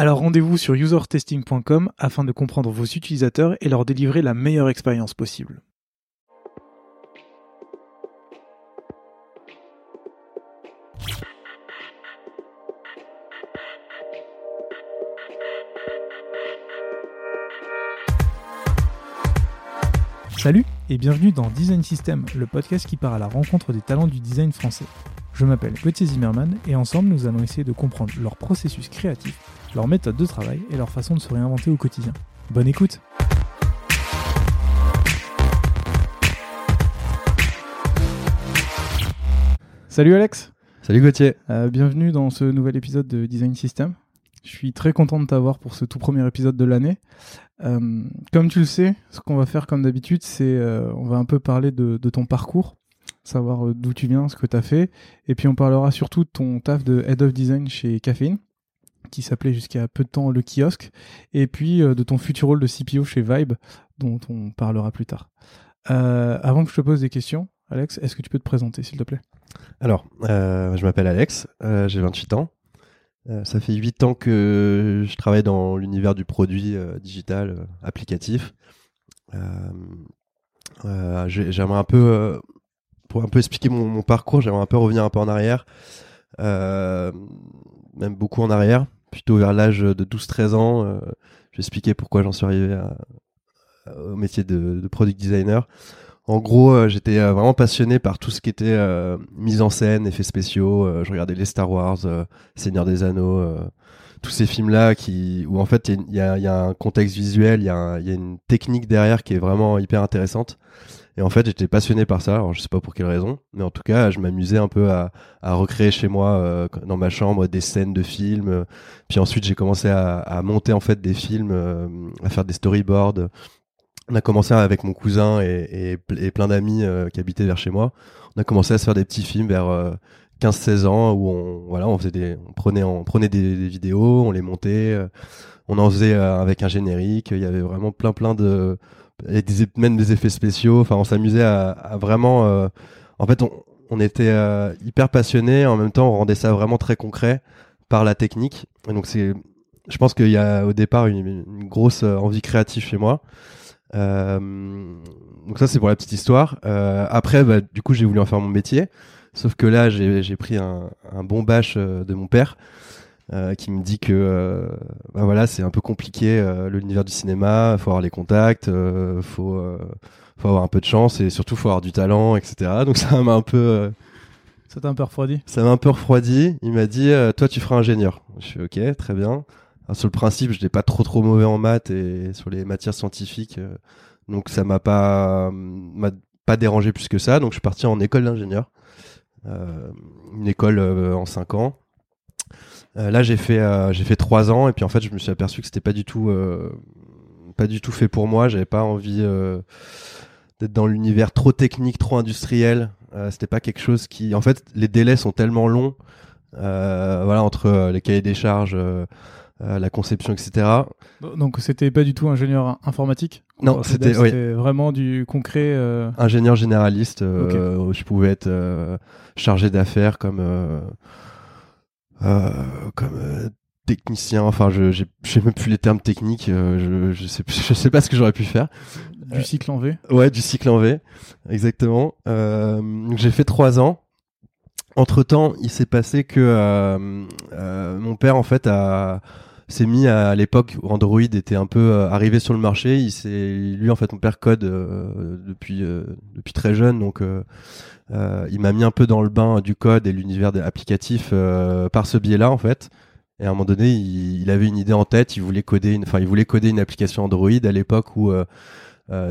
Alors rendez-vous sur usertesting.com afin de comprendre vos utilisateurs et leur délivrer la meilleure expérience possible. Salut et bienvenue dans Design System, le podcast qui part à la rencontre des talents du design français. Je m'appelle Gauthier Zimmerman et ensemble nous allons essayer de comprendre leur processus créatif, leur méthode de travail et leur façon de se réinventer au quotidien. Bonne écoute Salut Alex Salut Gauthier Euh, Bienvenue dans ce nouvel épisode de Design System. Je suis très content de t'avoir pour ce tout premier épisode de l'année. Euh, comme tu le sais, ce qu'on va faire comme d'habitude, c'est euh, on va un peu parler de, de ton parcours, savoir euh, d'où tu viens, ce que tu as fait, et puis on parlera surtout de ton taf de Head of Design chez Caffeine, qui s'appelait jusqu'à peu de temps le kiosque, et puis euh, de ton futur rôle de CPO chez Vibe, dont on parlera plus tard. Euh, avant que je te pose des questions, Alex, est-ce que tu peux te présenter, s'il te plaît? Alors, euh, je m'appelle Alex, j'ai 28 ans. Ça fait 8 ans que je travaille dans l'univers du produit digital applicatif. J'ai- j'aimerais un peu, pour un peu expliquer mon, parcours, j'aimerais un peu revenir un peu en arrière, même beaucoup en arrière, plutôt vers l'âge de 12-13 ans. euh, je vais expliquer pourquoi j'en suis arrivé au métier de, product designer. En gros, euh, j'étais euh, vraiment passionné par tout ce qui était euh, mise en scène, effets spéciaux. je regardais les Star Wars, Seigneur des Anneaux, tous ces films-là qui, où en fait il y a, un contexte visuel, il y a une technique derrière qui est vraiment hyper intéressante. Et en fait, j'étais passionné par ça. Alors, je sais pas pour quelle raison, mais en tout cas, je m'amusais un peu à, recréer chez moi, euh, dans ma chambre, des scènes de films. Puis ensuite, j'ai commencé à, monter en fait des films, euh, à faire des storyboards. On a commencé avec mon cousin et, plein d'amis euh, qui habitaient vers chez moi. On a commencé à se faire des petits films vers euh, 15-16 ans où on voilà, on faisait on prenait, des, vidéos, on les montait, on en faisait avec un générique. Il y avait vraiment plein plein de, et des, même des effets spéciaux. Enfin, on s'amusait à, vraiment. euh, en fait, on, était euh, hyper passionnés. En même temps, on rendait ça vraiment très concret par la technique. Et donc c'est, je pense qu'il y a au départ une, grosse euh, envie créative chez moi. Donc ça c'est pour la petite histoire. Après, bah, du coup, j'ai voulu en faire mon métier. Sauf que là, j'ai pris un, un bon bâche de mon père euh, qui me dit que euh, bah voilà, c'est un peu compliqué euh, l'univers du cinéma. Faut avoir les contacts, euh, faut euh, faut avoir un peu de chance et surtout faut avoir du talent, etc. Donc ça m'a un peu euh, Ça t'a un peu refroidi? ça m'a un peu refroidi. Il m'a dit, euh, toi, tu feras ingénieur. Je suis ok, très bien. Alors, sur le principe, je n'étais pas trop trop mauvais en maths et sur les matières scientifiques, donc ça m'a pas m'a pas dérangé plus que ça. Donc je suis parti en école d'ingénieur, euh, une école en 5 ans. Euh, là, j'ai fait euh, j'ai fait trois ans et puis en fait, je me suis aperçu que c'était pas du tout euh, pas du tout fait pour moi. J'avais pas envie d'être dans l'univers trop technique, trop industriel. C'était pas quelque chose qui, en fait, les délais sont tellement longs. voilà, entre les cahiers des charges, euh, la conception, etc. Donc c'était pas du tout ingénieur informatique? Non, c'était- vraiment du concret. euh, Ingénieur généraliste, euh, je pouvais être chargé d'affaires comme comme euh, technicien. Enfin, je sais même plus les termes techniques. euh, je je sais je sais pas ce que j'aurais pu faire. du cycle en V. Ouais, du cycle en V, exactement. Euh, j'ai fait trois ans. Entre temps, il s'est passé que euh, euh, mon père en fait a s'est mis à, l'époque où Android était un peu euh, arrivé sur le marché. Il s'est lui en fait mon père code euh, depuis euh, depuis très jeune, donc il m'a mis un peu dans le bain du code et l'univers euh, par ce biais-là en fait. Et à un moment donné, il, avait une idée en tête. Il voulait coder une, enfin il voulait coder une application Android à l'époque où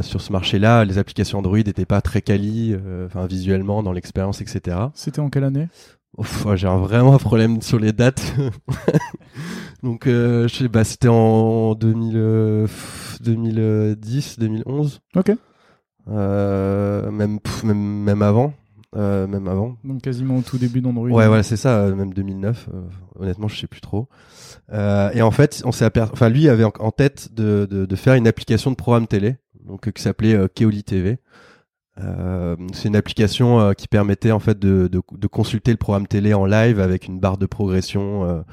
sur ce marché-là, les applications Android n'étaient pas très quali, euh, visuellement dans l'expérience, etc. C'était en quelle année? J'ai un- vraiment un problème sur les dates. Donc, euh, je sais, bah, c'était en 2000, euh, pff, 2010, 2011. Ok. Euh, même, pff, même, même avant. Euh, même avant. Donc quasiment au tout début d'Android. Ouais, voilà, c'est ça, euh, même 2009. euh, honnêtement, je sais plus trop. Euh, et en fait, on s'est aper- enfin, lui avait en, tête de, de, de faire une application de programme télé, donc euh, qui s'appelait euh, Keoli TV. Euh, c'est une application euh, qui permettait en fait de, de, de consulter le programme télé en live avec une barre de progression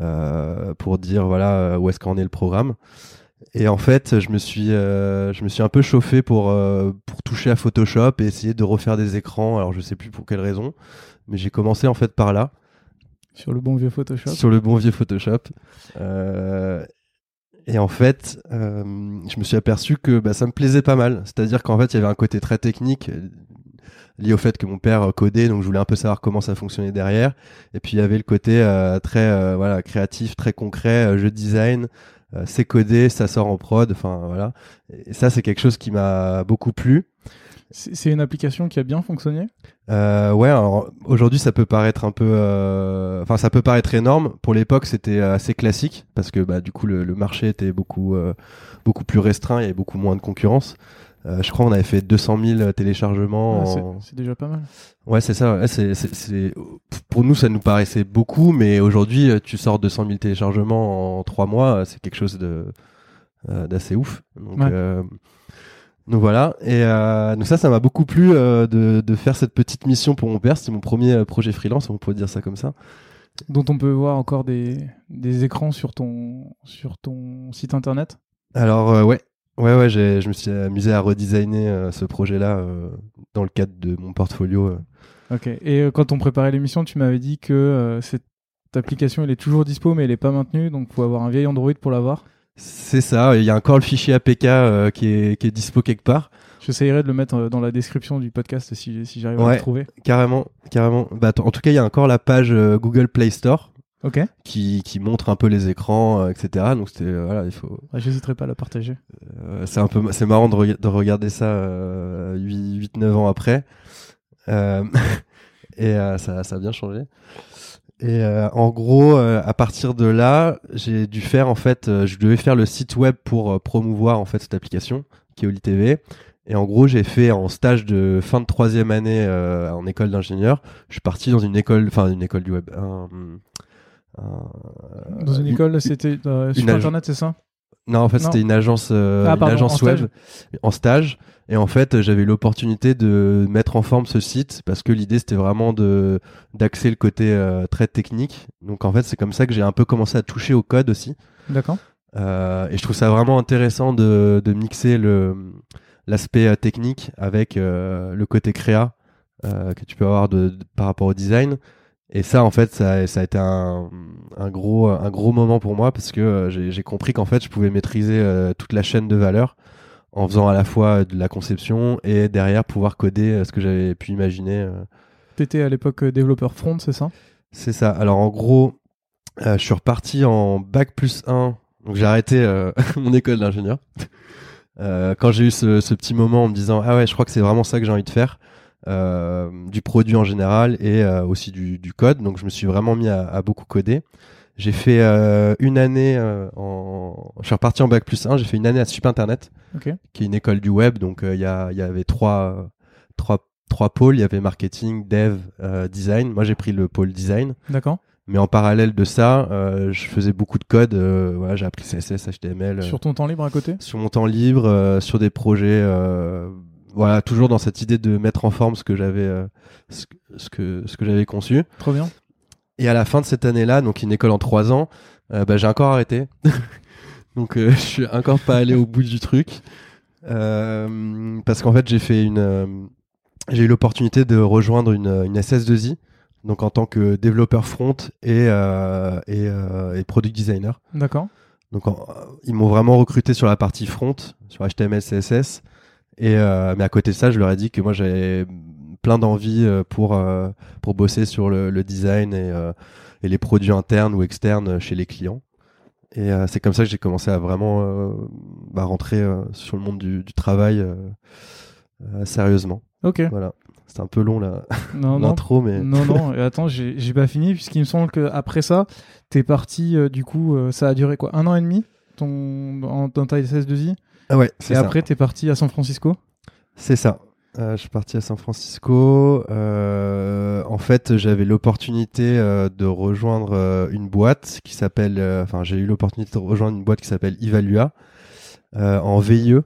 euh, pour dire voilà où est-ce qu'en est le programme. Et en fait, je me suis, je me suis un peu chauffé pour pour toucher à Photoshop et essayer de refaire des écrans. Alors je sais plus pour quelle raison, mais j'ai commencé en fait par là, Sur le bon vieux Photoshop. sur le bon vieux Photoshop. Euh, et en fait, euh, je me suis aperçu que bah, ça me plaisait pas mal. C'est-à-dire qu'en fait, il y avait un côté très technique euh, lié au fait que mon père euh, codait, donc je voulais un peu savoir comment ça fonctionnait derrière. Et puis il y avait le côté très voilà créatif, très concret, jeu design. c'est codé, ça sort en prod, enfin voilà. Et ça, c'est quelque chose qui m'a beaucoup plu. C'est une application qui a bien fonctionné? Euh, ouais, aujourd'hui ça peut paraître un peu, euh, enfin ça peut paraître énorme. Pour l'époque c'était assez classique parce que bah du coup le, le marché était beaucoup euh, beaucoup plus restreint, il y avait beaucoup moins de concurrence. Euh, je crois qu'on avait fait 200 000 téléchargements. Ouais, c'est- en- C'est déjà pas mal. Ouais, c'est ça. ouais, Pour nous, ça nous paraissait beaucoup, mais aujourd'hui, euh, tu sors 200 000 téléchargements en trois mois, euh, c'est quelque chose de euh, d'assez ouf. Donc, Ouais. euh, donc voilà. Et euh, donc ça, ça m'a beaucoup plu euh, de, de faire cette petite mission pour mon père. C'était mon premier euh, projet freelance, on pourrait dire ça comme ça. Dont on peut voir encore des, des écrans sur ton, sur ton site internet? Alors euh, ouais, ouais, ouais, j'ai, je me suis amusé à redesigner ce projet-là dans le cadre de mon portfolio. Ok. Et quand on préparait l'émission, tu m'avais dit que cette application, elle est toujours dispo, mais elle est pas maintenue, donc faut avoir un vieil Android pour l'avoir. C'est ça. Il y a encore le fichier APK euh, qui est qui est dispo quelque part. J'essayerai de le mettre euh, dans la description du podcast si, si j'arrive à le trouver. Carrément, carrément. Bah, en tout cas, il y a encore la page euh, Google Play Store Ok. qui, qui montre un peu les écrans, euh, etc. Donc c'était voilà, il faut. Ouais, J'hésiterai pas à la partager. c'est un peu, c'est marrant de, de regarder ça euh, 8-9 ans après. Euh, et ça, ça a bien changé. Et euh, en gros, euh, à partir de là, j'ai dû faire en fait, euh, je devais faire le site web pour promouvoir en fait cette application qui est Oli TV. Et en gros, j'ai fait en stage de fin de troisième année euh, en école d'ingénieur. Je suis parti dans une école, enfin une école du web. un- un- Dans une école, c'était sur une internet, c'est ça? Non, en fait, c'était une agence, euh, Ah, une pardon, agence en web en stage. Et en fait, j'avais eu l'opportunité de mettre en forme ce site parce que l'idée, c'était vraiment de d'axer le côté euh, très technique. Donc, en fait, c'est comme ça que j'ai un peu commencé à toucher au code aussi. D'accord. Euh, et je trouve ça vraiment intéressant de, de mixer le l'aspect euh, technique avec euh, le côté créa euh, que tu peux avoir de, de- par rapport au design. Et ça, en fait, ça, ça a été un, un gros un gros moment pour moi parce que euh, j'ai compris qu'en fait, je pouvais maîtriser euh, toute la chaîne de valeur en faisant à la fois de la conception et derrière pouvoir coder euh, ce que j'avais pu imaginer. euh. T'étais à l'époque euh, développeur front, c'est ça? C'est ça. Alors en gros, euh, je suis reparti en bac plus 1. Donc j'ai arrêté euh, mon école d'ingénieur. Euh, quand j'ai eu ce, ce petit moment en me disant ah ouais je crois que c'est vraiment ça que j'ai envie de faire du produit en général et aussi du, du code donc je me suis vraiment mis à, à beaucoup coder j'ai fait euh, une année euh, en je suis reparti en bac plus 1 j'ai fait une année à Sup Internet qui est une école du web. Donc euh, il y, a- il y avait trois, trois, trois pôles. Il y avait marketing, dev, design. Moi j'ai pris le pôle design. D'accord. Mais en parallèle de ça, je faisais beaucoup de code. voilà, j'ai appris CSS, HTML Sur ton temps libre à côté? sur mon temps libre, sur des projets. voilà, toujours dans cette idée de mettre en forme ce que j'avais, ce, que- ce que ce que j'avais conçu. Trop bien. Et à la fin de cette année-là, donc une école en trois ans, euh, bah, j'ai encore arrêté. donc euh, je suis encore pas allé au bout du truc. Euh, parce qu'en fait, j'ai fait une. euh, j'ai eu l'opportunité de rejoindre une, une SS2I, donc en tant que développeur front et, et, et product designer. D'accord. Donc en- ils m'ont vraiment recruté sur la partie front, sur HTML, CSS. Et mais à côté de ça, je leur ai dit que moi j'avais plein d'envie euh, pour euh, pour bosser sur le, le design et, euh, et les produits internes ou externes chez les clients. Et c'est comme ça que j'ai commencé à vraiment bah, rentrer sur le monde du, du travail sérieusement. Ok. Voilà. C'est un peu long là, Non, non. l'intro, mais Non, non, et attends, j'ai pas fini, puisqu'il me semble qu'après ça, t'es parti, euh, du coup, euh, ça a duré quoi Un an et demi ton, en, dans ta SS2I ah ouais, Et c'est ça. après, t'es parti à San Francisco? C'est ça. Euh, je suis parti à San Francisco. Euh, en fait, j'avais l'opportunité euh, de rejoindre une boîte qui s'appelle. Enfin, j'ai eu l'opportunité de rejoindre une boîte qui s'appelle Evalua euh, en VIE.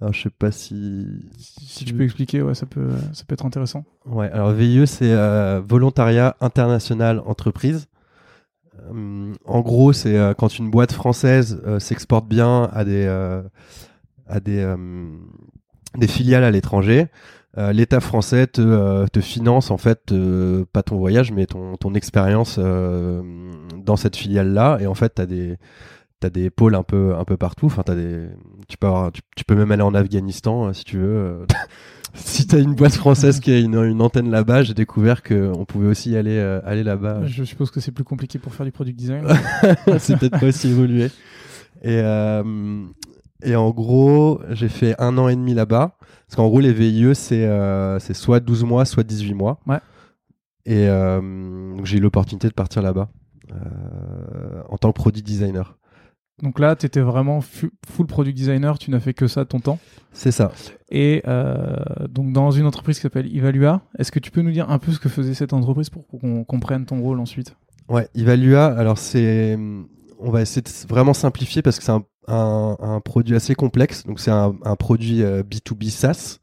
Alors, je sais pas si. Si, tu peux expliquer, ouais, ça peut, ça peut être intéressant. Ouais. Alors, VIE, c'est Volontariat International Entreprise. En gros, c'est quand une boîte française s'exporte bien à des à des euh, des filiales à l'étranger. euh, L'État français te, euh, te finance en fait euh, pas ton voyage mais ton, ton expérience dans cette filiale là et en fait t'as des t'as des pôles un peu un peu partout enfin t'as des tu peux avoir- tu, tu peux même aller en Afghanistan si tu veux si t'as une boîte française qui a une, une antenne là-bas j'ai découvert que on pouvait aussi aller aller là-bas Je suppose que c'est plus compliqué pour faire du product design. c'est peut-être pas aussi évolué. Et, euh, et en gros, j'ai fait un an et demi là-bas. Parce qu'en gros, les VIE, c'est euh, soit 12 mois, soit 18 mois. Ouais. Et euh, donc j'ai eu l'opportunité de partir là-bas euh, en tant que produit designer. Donc là, t'étais vraiment fu- full product designer, tu n'as fait que ça ton temps. C'est ça. Et euh, donc dans une entreprise qui s'appelle Evalua, est-ce que tu peux nous dire un peu ce que faisait cette entreprise pour qu'on comprenne ton rôle ensuite? Ouais, Evalua, alors c'est. On va essayer de vraiment simplifier parce que c'est un, un- un produit assez complexe. Donc c'est un, un produit euh, B2B SaaS.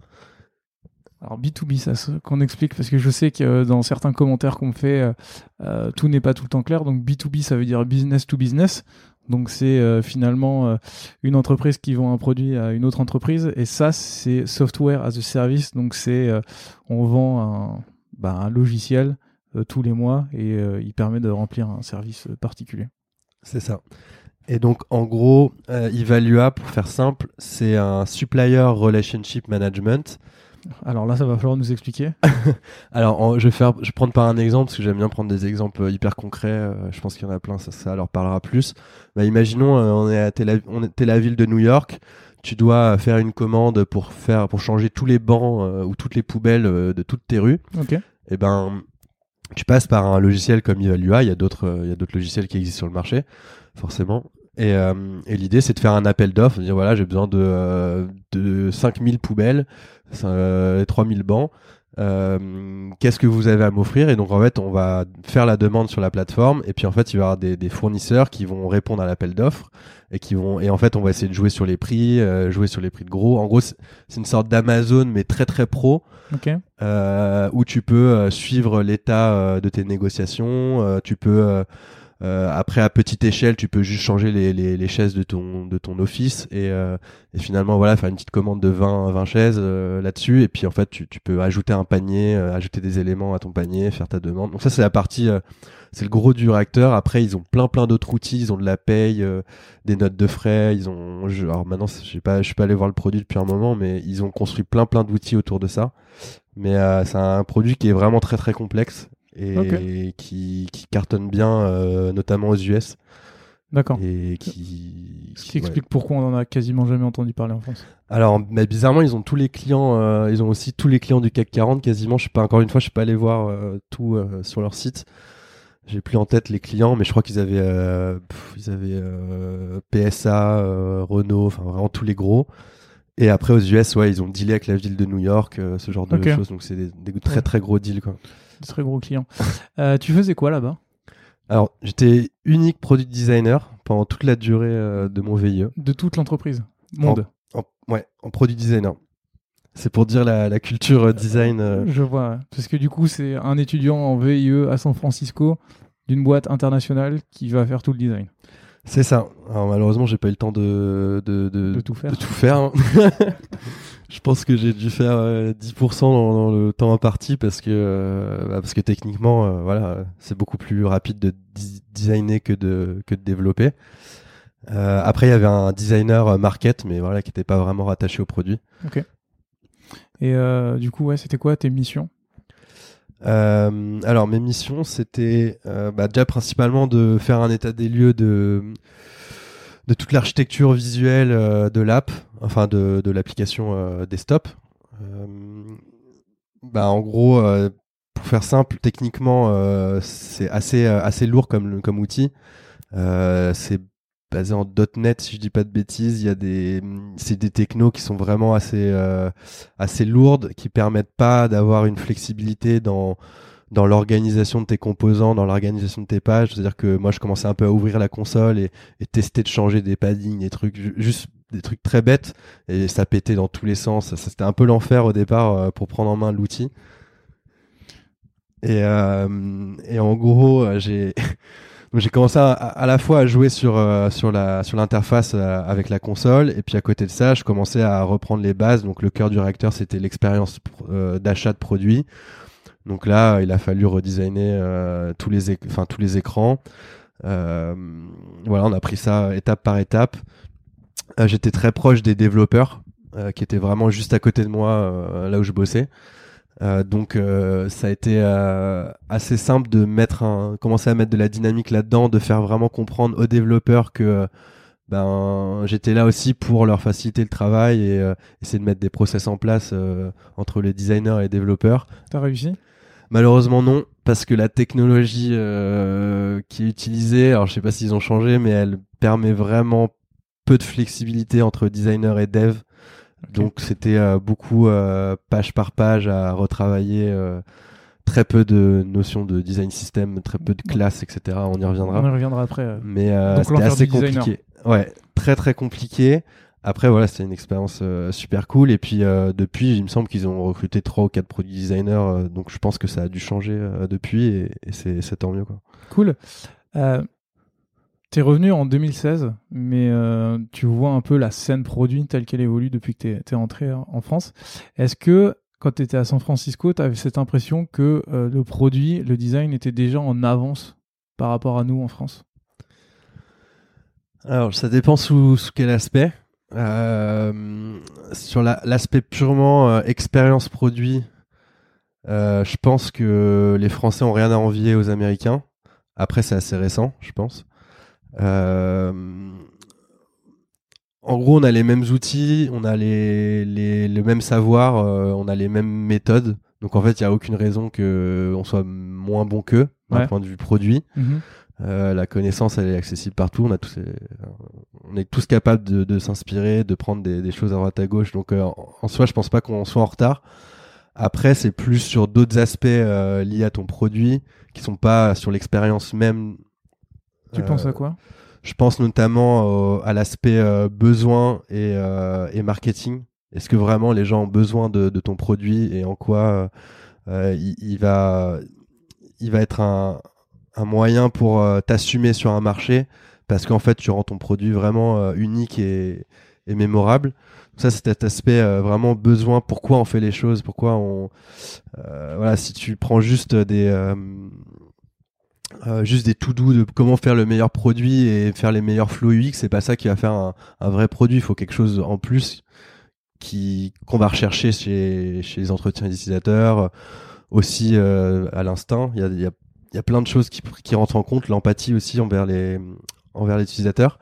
Alors B2B, ça se- qu'on explique, parce que je sais que euh, dans certains commentaires qu'on me fait, euh, euh, tout n'est pas tout le temps clair. Donc B2B, ça veut dire business to business. Donc c'est euh, finalement euh, une entreprise qui vend un produit à une autre entreprise. Et ça, c'est software as a service. Donc c'est euh, on vend un, bah, un logiciel euh, tous les mois et euh, il permet de remplir un service euh, particulier. C'est ça. Et donc, en gros, euh, Evalua, pour faire simple, c'est un supplier relationship management. Alors là, ça va falloir nous expliquer. Alors, en- je vais faire, je vais prendre par un exemple parce que j'aime bien prendre des exemples euh, hyper concrets. euh, je pense qu'il y en a plein, ça, ça leur parlera plus. Bah, imaginons, euh, on est à Tel Aviv, on est la ville de New York. Tu dois faire une commande pour faire, pour changer tous les bancs euh, ou toutes les poubelles de toutes tes rues. Ok. eh ben, tu passes par un logiciel comme Evalua. Il y a d'autres, il y a d'autres logiciels qui existent sur le marché, forcément. Et, euh, et l'idée, c'est de faire un appel d'offres, de dire voilà, j'ai besoin de, euh, de 5000 poubelles, euh, 3000 bancs. Euh, Qu'est-ce que vous avez à m'offrir? Et donc, en fait, on va faire la demande sur la plateforme. Et puis, en fait, il va y avoir des, des fournisseurs qui vont répondre à l'appel d'offres. Et qui vont et en fait on va essayer de jouer sur les prix, euh, jouer sur les prix de gros. En gros c'est une sorte d'Amazon mais très très pro Ok. euh, où tu peux euh, suivre l'état euh, de tes négociations. euh, tu peux euh, après à petite échelle, tu peux juste changer les, les, les chaises de ton de ton office et, euh, et finalement voilà faire une petite commande de 20 20 chaises euh, là-dessus et puis en fait tu, tu peux ajouter un panier, euh, ajouter des éléments à ton panier, faire ta demande. Donc ça c'est la partie euh, c'est le gros du réacteur. Après, ils ont plein plein d'autres outils. Ils ont de la paye, euh, des notes de frais. Ils ont, je- alors maintenant, je sais pas, je suis pas allé voir le produit depuis un moment, mais ils ont construit plein plein d'outils autour de ça. Mais c'est un produit qui est vraiment très très complexe et qui, qui cartonne bien, euh, notamment aux US D'accord. et qui. Ce qui explique pourquoi on en a quasiment jamais entendu parler en France. Alors, mais bizarrement, ils ont tous les clients. euh, ils ont aussi tous les clients du CAC 40 quasiment. Je sais pas encore une fois, je suis pas allé voir euh, tout euh, sur leur site. J'ai plus en tête les clients, mais je crois qu'ils avaient, pff, ils avaient PSA, Renault, enfin vraiment tous les gros. Et après aux US, ouais, ils ont dealé avec la ville de New York, ce genre de choses. Donc c'est des, des très très gros deals quoi. Très gros clients. Euh, tu faisais quoi là-bas? Alors j'étais unique product designer pendant toute la durée euh, de mon VIE. De toute l'entreprise Monde. En, ouais, en product designer. C'est pour dire la, la culture euh, design. Je vois. Parce que du coup, c'est un étudiant en VIE à San Francisco d'une boîte internationale qui va faire tout le design. C'est ça. Alors malheureusement, j'ai pas eu le temps de, de, de, De tout faire. de tout faire. je pense que j'ai dû faire euh, 10% dans, dans le temps imparti parce que euh, bah, parce que techniquement, euh, voilà, c'est beaucoup plus rapide de designer que de que de développer. Euh, après, il y avait un designer euh, market, mais voilà, qui n'était pas vraiment rattaché au produit. Et euh, du coup, ouais, c'était quoi tes missions? Euh, alors mes missions, c'était euh, bah, déjà principalement de faire un état des lieux de de toute l'architecture visuelle euh, de l'app, enfin de, de l'application euh, desktop. Euh, bah, en gros, pour faire simple, techniquement, c'est assez, assez lourd comme, comme outil. c'est basé en .NET si je dis pas de bêtises il y a des c'est des technos qui sont vraiment assez assez lourdes qui permettent pas d'avoir une flexibilité dans dans l'organisation de tes composants, dans l'organisation de tes pages. C'est-à-dire que moi, je commençais un peu à ouvrir la console et, tester de changer des paddings, des trucs, juste des trucs très bêtes, et ça pétait dans tous les sens. C'était un peu l'enfer au départ euh, pour prendre en main l'outil. Et, euh, en gros, euh, j'ai commencé à, la fois à jouer sur sur l'interface avec la console et puis à côté de ça, je commençais à reprendre les bases. Donc le cœur du réacteur, c'était l'expérience d'achat de produits. Donc là, il a fallu redesigner euh, tous les, écrans. Euh, voilà, on a pris ça étape par étape. Euh, j'étais très proche des développeurs qui étaient vraiment juste à côté de moi, là où je bossais. donc ça a été assez simple de commencer à mettre de la dynamique là-dedans, de faire vraiment comprendre aux développeurs que ben j'étais là aussi pour leur faciliter le travail et essayer de mettre des process en place entre les designers et les développeurs. T'as réussi? Malheureusement non, parce que la technologie euh, qui est utilisée, alors je sais pas s'ils ont changé, mais elle permet vraiment peu de flexibilité entre designer et dev. Donc c'était euh, beaucoup euh, page par page à retravailler, très peu de notions de design system, très peu de classes, etc. On y reviendra. On y reviendra après. Mais c'était assez compliqué. Ouais, très très compliqué. Après, voilà, c'était une expérience euh, super cool. Et puis, euh, depuis, il me semble qu'ils ont recruté trois ou quatre produits designers. Euh, donc, je pense que ça a dû changer depuis et, c'est tant mieux. Quoi. Cool. tu es revenu en 2016, mais tu vois un peu la scène produit telle qu'elle évolue depuis que tu es, es, entré en France. Est-ce que quand tu étais à San Francisco, tu avais cette impression que le produit, le design était déjà en avance par rapport à nous en France? Alors, ça dépend sous, sous quel aspect. Euh, sur l'aspect purement euh, expérience produit, euh, je pense que les Français ont rien à envier aux Américains. Après, c'est assez récent, je pense. en gros, on a les mêmes outils, on a les, les le même savoir, on a les mêmes méthodes. Donc en fait, il n'y a aucune raison qu'on soit moins bon qu'eux d'un point de vue produit. Mhm. Euh, la connaissance, elle est accessible partout. On a tous, on est tous capables de, s'inspirer, de prendre des, choses à droite à gauche. Donc, euh, en, soi, je pense pas qu'on soit en retard. Après, c'est plus sur d'autres aspects euh, liés à ton produit qui sont pas sur l'expérience même. Tu penses à quoi? Je pense notamment à l'aspect besoin et, marketing. Est-ce que vraiment les gens ont besoin de, ton produit et en quoi il, va, il va être un, un moyen pour euh, t'assumer sur un marché parce qu'en fait tu rends ton produit vraiment euh, unique et, mémorable. Ça c'est cet aspect euh, vraiment besoin. Pourquoi on fait les choses? Pourquoi on voilà si tu prends juste des juste des tout doux de comment faire le meilleur produit et faire les meilleurs flow UX, c'est pas ça qui va faire un, vrai produit. Il faut quelque chose en plus qui qu'on va rechercher chez, chez les entretiens d'utilisateurs, aussi à l'instinct. Il y a, y a il y a plein de choses qui, rentrent en compte, l'empathie aussi envers les utilisateurs.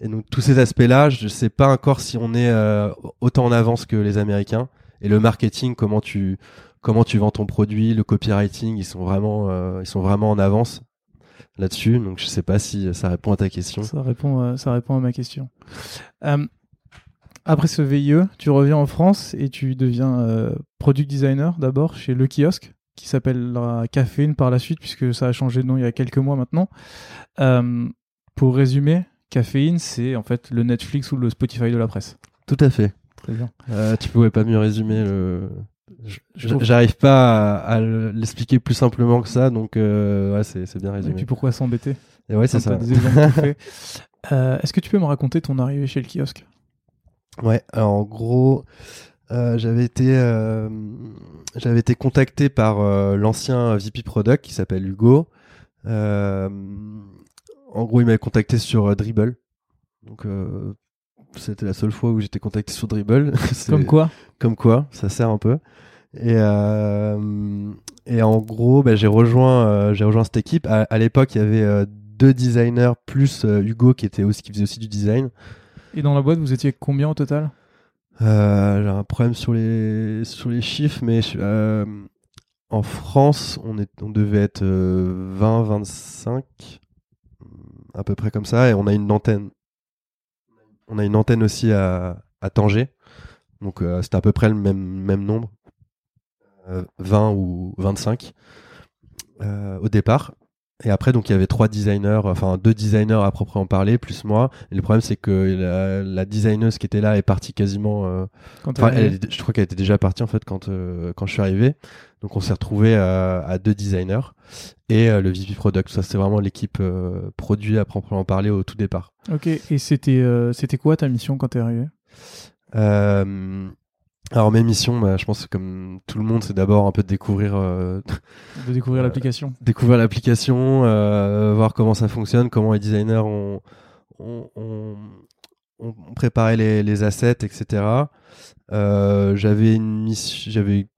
Et donc tous ces aspects-là, je ne sais pas encore si on est euh, autant en avance que les Américains. Et le marketing, comment tu vends ton produit, le copywriting, ils sont vraiment euh, en avance là-dessus. Donc je sais pas si ça répond à ta question. Ça répond euh, ça répond à ma question. après ce VIE, tu reviens en France et tu deviens product designer d'abord chez Le Kiosque qui s'appellera Caféine par la suite, puisque ça a changé de nom il y a quelques mois maintenant. Euh, pour résumer, Caféine, c'est en fait le Netflix ou le Spotify de la presse. Tout à fait. Très bien. Euh, tu pouvais pas mieux résumer le. J'arrive pas à, l'expliquer plus simplement que ça, donc euh, ouais, c'est bien résumé. Et puis pourquoi s'embêter? Et ouais, c'est ça. Euh, Est-ce que tu peux me raconter ton arrivée chez le kiosque? Ouais, alors en gros, euh, j'avais été euh, j'avais été contacté par euh, l'ancien VP Product qui s'appelle Hugo. en gros, il m'avait contacté sur Dribble. Donc c'était la seule fois où j'étais contacté sur Dribble. Comme quoi Comme quoi, ça sert un peu. Et, et en gros, bah, j'ai rejoint, j'ai rejoint cette équipe. À, l'époque, il y avait deux designers plus Hugo qui était aussi qui faisait aussi du design. Et dans la boîte, vous étiez combien au total? Euh, j'ai un problème sur les, sur les chiffres, mais euh, en France, on, devait être 20, 25, à peu près comme ça, et on a une antenne. On a une antenne aussi à, Tanger, donc c'était à peu près le même, même nombre, 20 ou 25 au départ. Et après, donc il y avait trois designers, enfin deux designers à proprement parler, plus moi. Et le problème, c'est que la, la designeuse qui était là est partie quasiment. Euh, je crois qu'elle était déjà partie en fait quand euh, quand je suis arrivé. Donc on s'est retrouvé à, deux designers et euh, le VP Product. Ça, c'est vraiment l'équipe produit à proprement parler au tout départ. Ok. Et c'était c'était quoi ta mission quand t'es arrivé? Alors mes missions, bah, je pense que comme tout le monde, c'est d'abord un peu de découvrir, euh, de découvrir euh, l'application, découvrir l'application, euh, voir comment ça fonctionne, comment les designers ont, ont, ont, préparé les, les, assets, etc. j'avais une mission, j'avais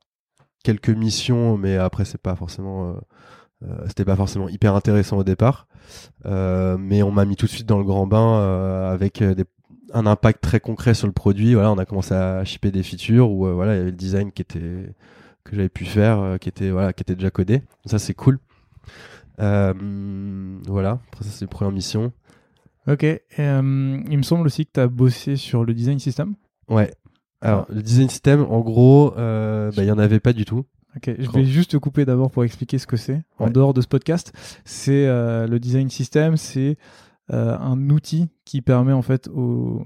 quelques missions, mais après c'est pas forcément, c'était pas forcément hyper intéressant au départ. mais on m'a mis tout de suite dans le grand bain avec des un impact très concret sur le produit. Voilà, on a commencé à shipper des features où euh, voilà, il y avait le design qui était que j'avais pu faire, euh, qui était voilà, qui était déjà codé. Ça c'est cool. Euh, voilà, après ça c'est la première mission. Ok. il me semble aussi que tu as bossé sur le design system. Ouais. Alors, le design system, en gros, bah, il n'y en avait pas du tout. Ok, je vais juste te couper d'abord pour expliquer ce que c'est. En dehors de ce podcast, c'est le design system, c'est euh, un outil qui permet en fait aux,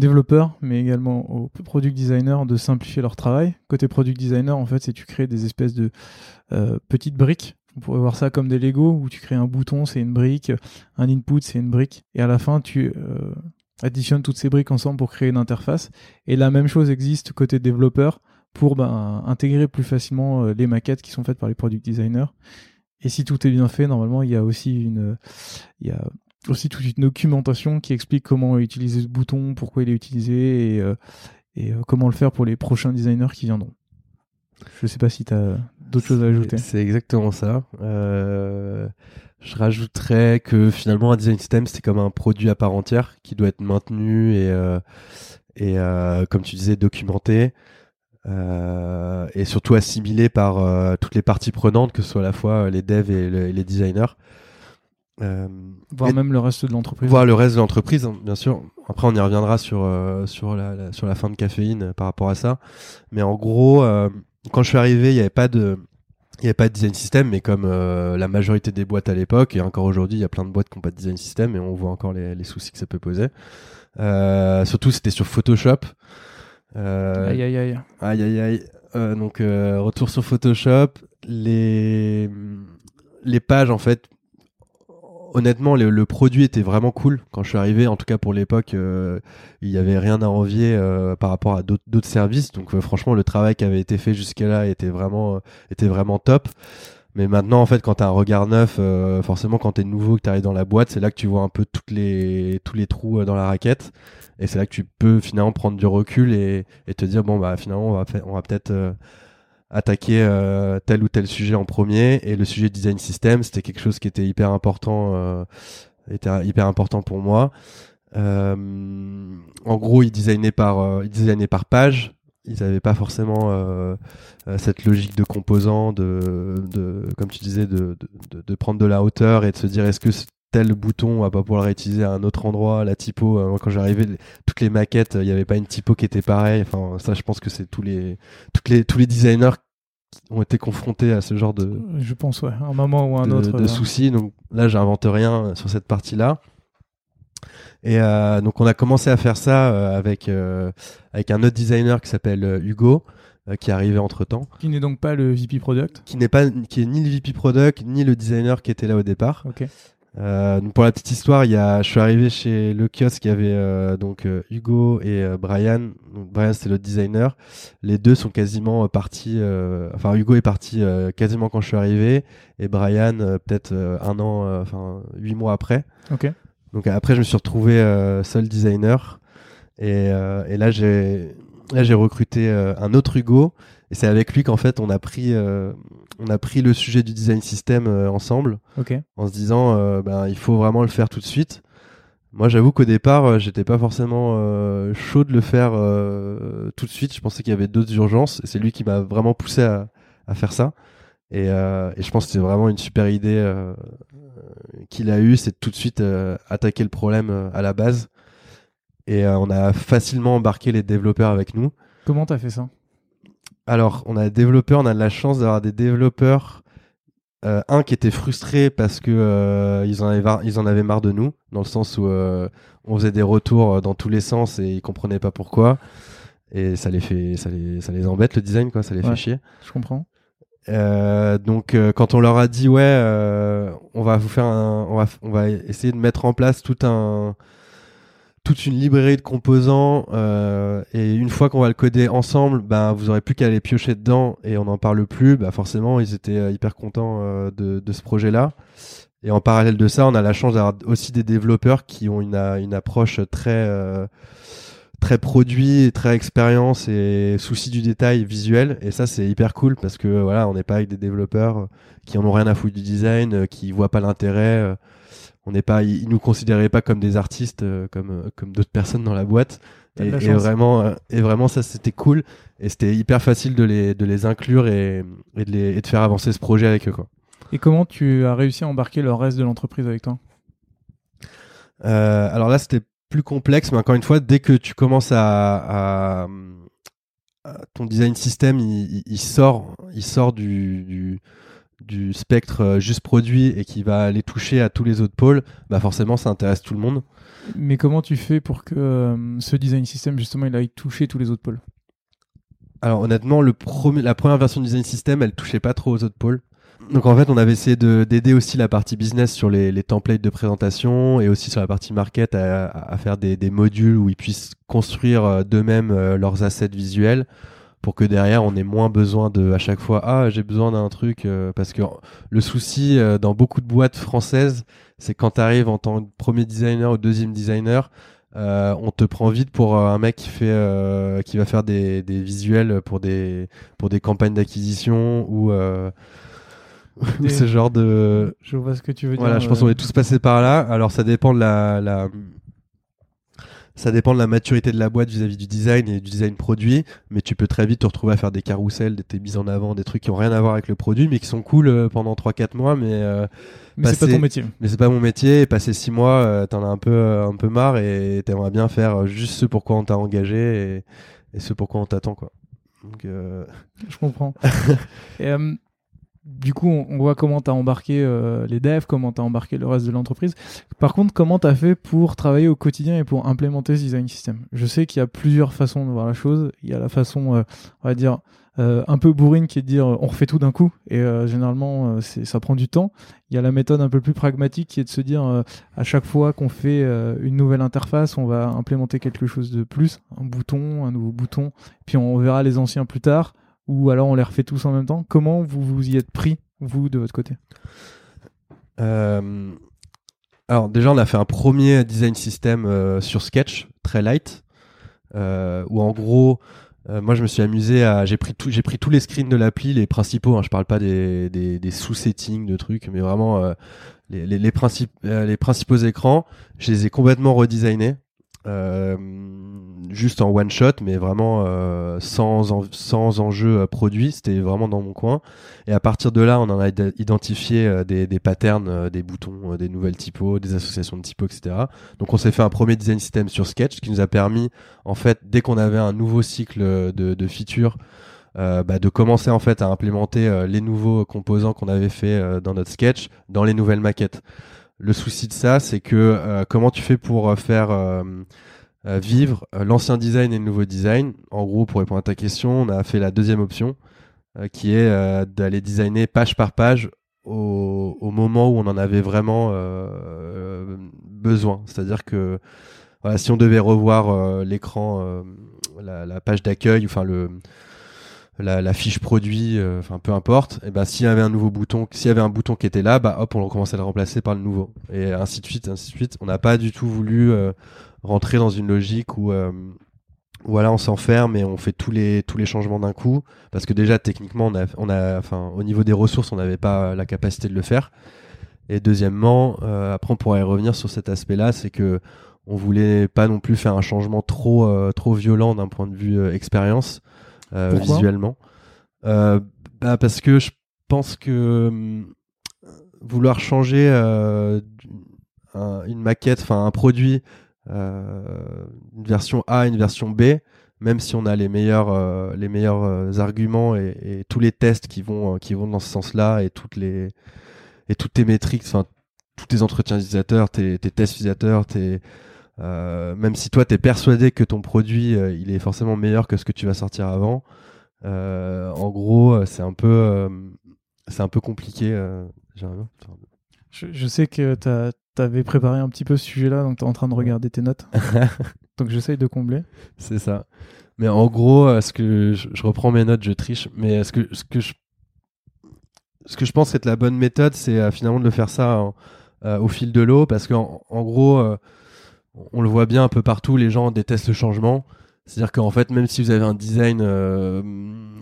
développeurs, mais également aux product designers de simplifier leur travail. Côté product designer, en fait, c'est tu crées des espèces de euh, petites briques. On pourrait voir ça comme des Lego où tu crées un bouton, c'est une brique, un input, c'est une brique, et à la fin, tu euh, additionnes toutes ces briques ensemble pour créer une interface. Et la même chose existe côté développeur pour ben, intégrer plus facilement les maquettes qui sont faites par les product designers et si tout est bien fait, normalement, il y a aussi une, il y a aussi toute une documentation qui explique comment utiliser ce bouton, pourquoi il est utilisé et, euh, et euh, comment le faire pour les prochains designers qui viendront. Je sais pas si tu as d'autres choses à ajouter. C'est exactement ça. Euh, je rajouterais que finalement un design system c'est comme un produit à part entière qui doit être maintenu et et comme tu disais documenté. Euh, et surtout assimilé par euh, toutes les parties prenantes, que ce soit à la fois euh, les devs et, les designers. Voir même le reste de l'entreprise. Voir le reste de l'entreprise, hein, bien sûr. Après, on y reviendra sur, sur, la, sur la fin de caféine par rapport à ça. Mais en gros, quand je suis arrivé, il n'y avait pas de il n'y avait pas de design system, mais comme la majorité des boîtes à l'époque, et encore aujourd'hui, il y a plein de boîtes qui n'ont pas de design system, et on voit encore les, les soucis que ça peut poser. surtout, c'était sur Photoshop. Euh, aïe aïe aïe. Aïe aïe aïe. Euh, donc euh, retour sur Photoshop, les les pages en fait. Honnêtement, le, produit était vraiment cool quand je suis arrivé. En tout cas pour l'époque, il y avait rien à envier par rapport à d'autres services. Donc franchement, le travail qui avait été fait jusqu'à là était vraiment était vraiment top. Mais maintenant, en fait, quand tu as un regard neuf, forcément, quand tu es nouveau, que tu arrives dans la boîte, c'est là que tu vois un peu toutes les, tous les trous dans la raquette. Et c'est là que tu peux finalement prendre du recul et, et te dire bon bah finalement on va, on va peut-être euh, attaquer euh, tel ou tel sujet en premier. Et le sujet design system c'était quelque chose qui était hyper important, euh, était hyper important pour moi. en gros, ils designaient par, ils designaient par page. Ils n'avaient pas forcément cette logique de composants, de, de comme tu disais, de, de, de, prendre de la hauteur et de se dire est-ce que tel bouton on va pas pouvoir l'utiliser à un autre endroit la typo euh, quand j'arrivais toutes les maquettes il n'y avait pas une typo qui était pareille. Enfin ça je pense que c'est tous les toutes les tous les designers qui ont été confrontés à ce genre de je pense ouais un moment ou un autre de soucis. Donc là j'invente rien sur cette partie là et euh, donc on a commencé à faire ça euh, avec avec un autre designer qui s'appelle Hugo qui est arrivé entre temps. Qui n'est donc pas le VP Product. Qui n'est pas, qui est ni le VP Product ni le designer qui était là au départ. Ok. Euh, pour la petite histoire, il y a, je suis arrivé chez le kiosque, il y avait euh, donc euh, Hugo et Brian. Donc, Brian c'est le designer. Les deux sont quasiment partis. enfin Hugo est parti quasiment quand je suis arrivé et Brian peut-être un an, enfin huit mois après. Ok. Donc après je me suis retrouvé seul designer et, et là j'ai là j'ai recruté un autre Hugo et c'est avec lui qu'en fait on a pris euh, on a pris le sujet du design system euh, ensemble okay. en se disant euh, ben il faut vraiment le faire tout de suite Moi, j'avoue qu'au départ, euh, j'étais pas forcément euh, chaud de le faire euh, tout de suite. Je pensais qu'il y avait d'autres urgences. Et c'est lui qui m'a vraiment poussé à, à faire ça. Et, euh, et, je pense que c'est vraiment une super idée euh, qu'il a eue, c'est de tout de suite euh, attaquer le problème à la base. Et on a facilement embarqué les développeurs avec nous. Comment t'as fait ça? Alors, on a des développeurs, on a de la chance d'avoir des développeurs un qui était frustré parce que ils, en avaient ils en avaient marre de nous, dans le sens où on faisait des retours dans tous les sens et ils comprenaient pas pourquoi. Et ça les fait, ça les, ça les embête le design, quoi, ça les fait chier. Je comprends. Donc quand on leur a dit ouais, on va vous faire un, on va, on va essayer de mettre en place tout un toute une librairie de composants euh, et une fois qu'on va le coder ensemble, ben vous aurez plus qu'à aller piocher dedans et on n'en parle plus. Bah forcément, ils étaient euh, hyper contents euh, de, de, ce projet-là. Et en parallèle de ça, on a la chance d'avoir aussi des développeurs qui ont une, une approche très euh, très produit, très expérience et souci du détail visuel. Et ça, c'est hyper cool parce que voilà, on n'est pas avec des développeurs qui en ont rien à foutre du design, qui voient pas l'intérêt on n'est pas, ils, nous considéraient pas comme des artistes euh, comme euh, comme d'autres personnes dans la boîte. Et, vraiment, euh, et vraiment ça c'était cool et c'était hyper facile de les de les inclure et, et de les et de faire avancer ce projet avec eux quoi. Et comment tu as réussi à embarquer le reste de l'entreprise avec toi? Alors là c'était plus complexe, mais encore une fois, dès que tu commences à, à, ton design system, il, il, sort, il sort du, du, du spectre euh, juste produit et qui va aller toucher à tous les autres pôles, bah forcément ça intéresse tout le monde. Mais comment tu fais pour que euh, ce design system justement il aille toucher tous les autres pôles? Alors honnêtement, le premier, la première version du design system, elle touchait pas trop aux autres pôles. Donc en fait, on avait essayé d'aider aussi la partie business sur les, templates de présentation et aussi sur la partie market à, faire des, modules où ils puissent construire euh, d'eux-mêmes leurs assets visuels pour que derrière on ait moins besoin de à chaque fois ah j'ai besoin d'un truc euh, parce que le souci euh, dans beaucoup de boîtes françaises c'est quand tu en tant que premier designer ou deuxième designer euh, on te prend vite pour un mec qui fait qui va faire des, des, visuels pour des pour des campagnes d'acquisition ou ce genre de je vois ce que tu veux dire voilà je pense qu'on est tous passés par là alors ça dépend de la, la ça dépend de la maturité de la boîte vis-à-vis du design et du design produit, mais tu peux très vite te retrouver à faire des carousels, des mises en avant, des trucs qui ont rien à voir avec le produit, mais qui sont cool euh, pendant 3-4 mois, mais euh, mais c'est pas ton métier. Mais c'est pas mon métier. Et passer 6 mois, euh, t'en as un peu un peu marre et t'aimerais bien faire juste ce pourquoi on t'a engagé et, et ce pourquoi on t'attend quoi. Donc, Je comprends. et, du coup, on, voit comment tu as embarqué euh, les devs, comment tu as embarqué le reste de l'entreprise. Par contre, comment tu as fait pour travailler au quotidien et pour implémenter ce design system? Je sais qu'il y a plusieurs façons de voir la chose. Il y a la façon, euh, on va dire, euh, un peu bourrine qui est de dire on refait tout d'un coup et généralement ça prend du temps. Il y a la méthode un peu plus pragmatique qui est de se dire à chaque fois qu'on fait une nouvelle interface, on va implémenter quelque chose de plus, un bouton, un nouveau bouton, puis on verra les anciens plus tard ou alors on les refait tous en même temps. Comment vous vous y êtes pris, vous, de votre côté? Euh, Alors déjà, on a fait un premier design system euh, sur Sketch, très light, euh, où en gros, moi je me suis amusé à... J'ai pris, j'ai pris tous les screens de l'appli, les principaux, hein, je parle pas des, sous-settings de trucs, mais vraiment les, les principaux écrans, je les ai complètement redesignés. Euh, juste en one shot, mais vraiment euh, sans, sans enjeu produit. C'était vraiment dans mon coin. Et à partir de là, on en a identifié euh, des, des patterns, des boutons, des nouvelles typos, des associations de typos, etc. Donc on s'est fait un premier design system sur Sketch qui nous a permis, en fait, dès qu'on avait un nouveau cycle de, de features, euh, bah, de commencer en fait à implémenter les nouveaux composants qu'on avait fait dans notre sketch dans les nouvelles maquettes. Le souci de ça, c'est que euh, comment tu fais pour euh, faire euh, vivre l'ancien design et le nouveau design? En gros, pour répondre à ta question, on a fait la deuxième option, qui est d'aller designer page par page au, moment où on en avait vraiment besoin. C'est-à-dire que si on devait revoir l'écran, la, la, page d'accueil, enfin le la, fiche produit, euh, enfin peu importe, et ben s'il y avait un nouveau bouton, s'il y avait un bouton qui était là, bah hop, on commençait à le remplacer par le nouveau, et ainsi de suite, ainsi de suite. On n'a pas du tout voulu euh, rentrer dans une logique où euh, voilà, on s'enferme et on fait tous les changements d'un coup, parce que déjà techniquement, au niveau des ressources, on n'avait pas la capacité de le faire. Et deuxièmement, après on pourrait revenir sur cet aspect-là, c'est que on voulait pas non plus faire un changement trop violent d'un point de vue expérience visuellement. Euh, bah, parce que je pense que hum, vouloir changer euh, un- une maquette, enfin un produit, euh, une version A, une version B, même si on a les meilleurs euh, les meilleurs euh, arguments et, et tous les tests qui vont euh, qui vont dans ce sens-là et toutes les et toutes tes métriques, enfin tous tes entretiens utilisateurs, tes, tes tests utilisateurs, tes euh, même si toi t'es persuadé que ton produit euh, il est forcément meilleur que ce que tu vas sortir avant, euh, en gros c'est un peu c'est un peu compliqué. Je, je sais que t'as- t'avais préparé un petit peu ce sujet-là, donc t'es en train de regarder tes notes. donc j'essaye de combler. C'est ça. Mais en gros, ce que je, je reprends mes notes, je triche. Mais ce que ce que je ce que je pense être la bonne méthode, c'est finalement de le faire ça en- au fil de l'eau, parce qu'en en gros, on le voit bien un peu partout, les gens détestent le changement. C'est-à-dire qu'en fait, même si vous avez un design euh,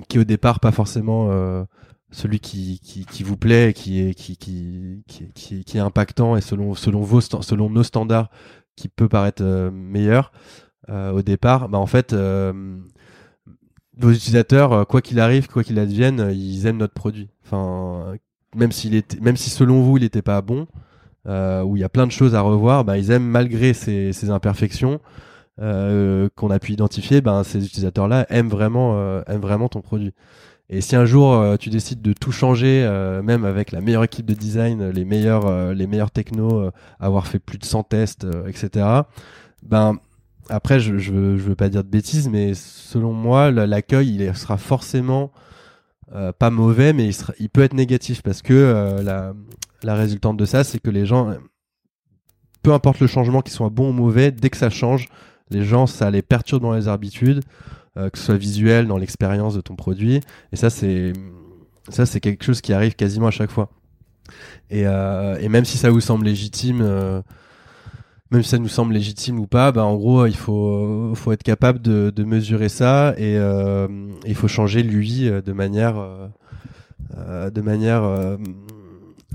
qui est au départ pas forcément euh, celui qui, qui, vous plaît, qui est qui, qui, qui, est impactant et selon selon vos selon nos standards, qui peut paraître euh, meilleur au départ, bah en fait, vos utilisateurs, quoi qu'il arrive, quoi qu'il advienne, ils aiment notre produit. Enfin, même était, même si selon vous il n'était pas bon, euh, où il y a plein de choses à revoir, bah, ils aiment malgré ces, ces imperfections euh, qu'on a pu identifier, ben ces utilisateurs-là aiment vraiment, euh, aiment vraiment ton produit. Et si un jour euh, tu décides de tout changer, même avec la meilleure équipe de design, les meilleurs, les meilleurs technos, avoir fait plus de 100 tests, etc. Ben après, je, je, je veux pas dire de bêtises, mais selon moi, l'accueil, il sera forcément euh, pas mauvais, mais il, sera, il peut être négatif parce que euh, la, la résultante de ça, c'est que les gens, peu importe le changement, qu'il soit bon ou mauvais, dès que ça change, les gens, ça les perturbe dans les habitudes, euh, que ce soit visuel, dans l'expérience de ton produit. Et ça, c'est ça, c'est quelque chose qui arrive quasiment à chaque fois. Et, euh, même si ça vous semble légitime, euh, même si ça nous semble légitime ou pas, bah en gros, il faut, faut être capable de, de mesurer ça et il faut changer l'UI de manière, de manière,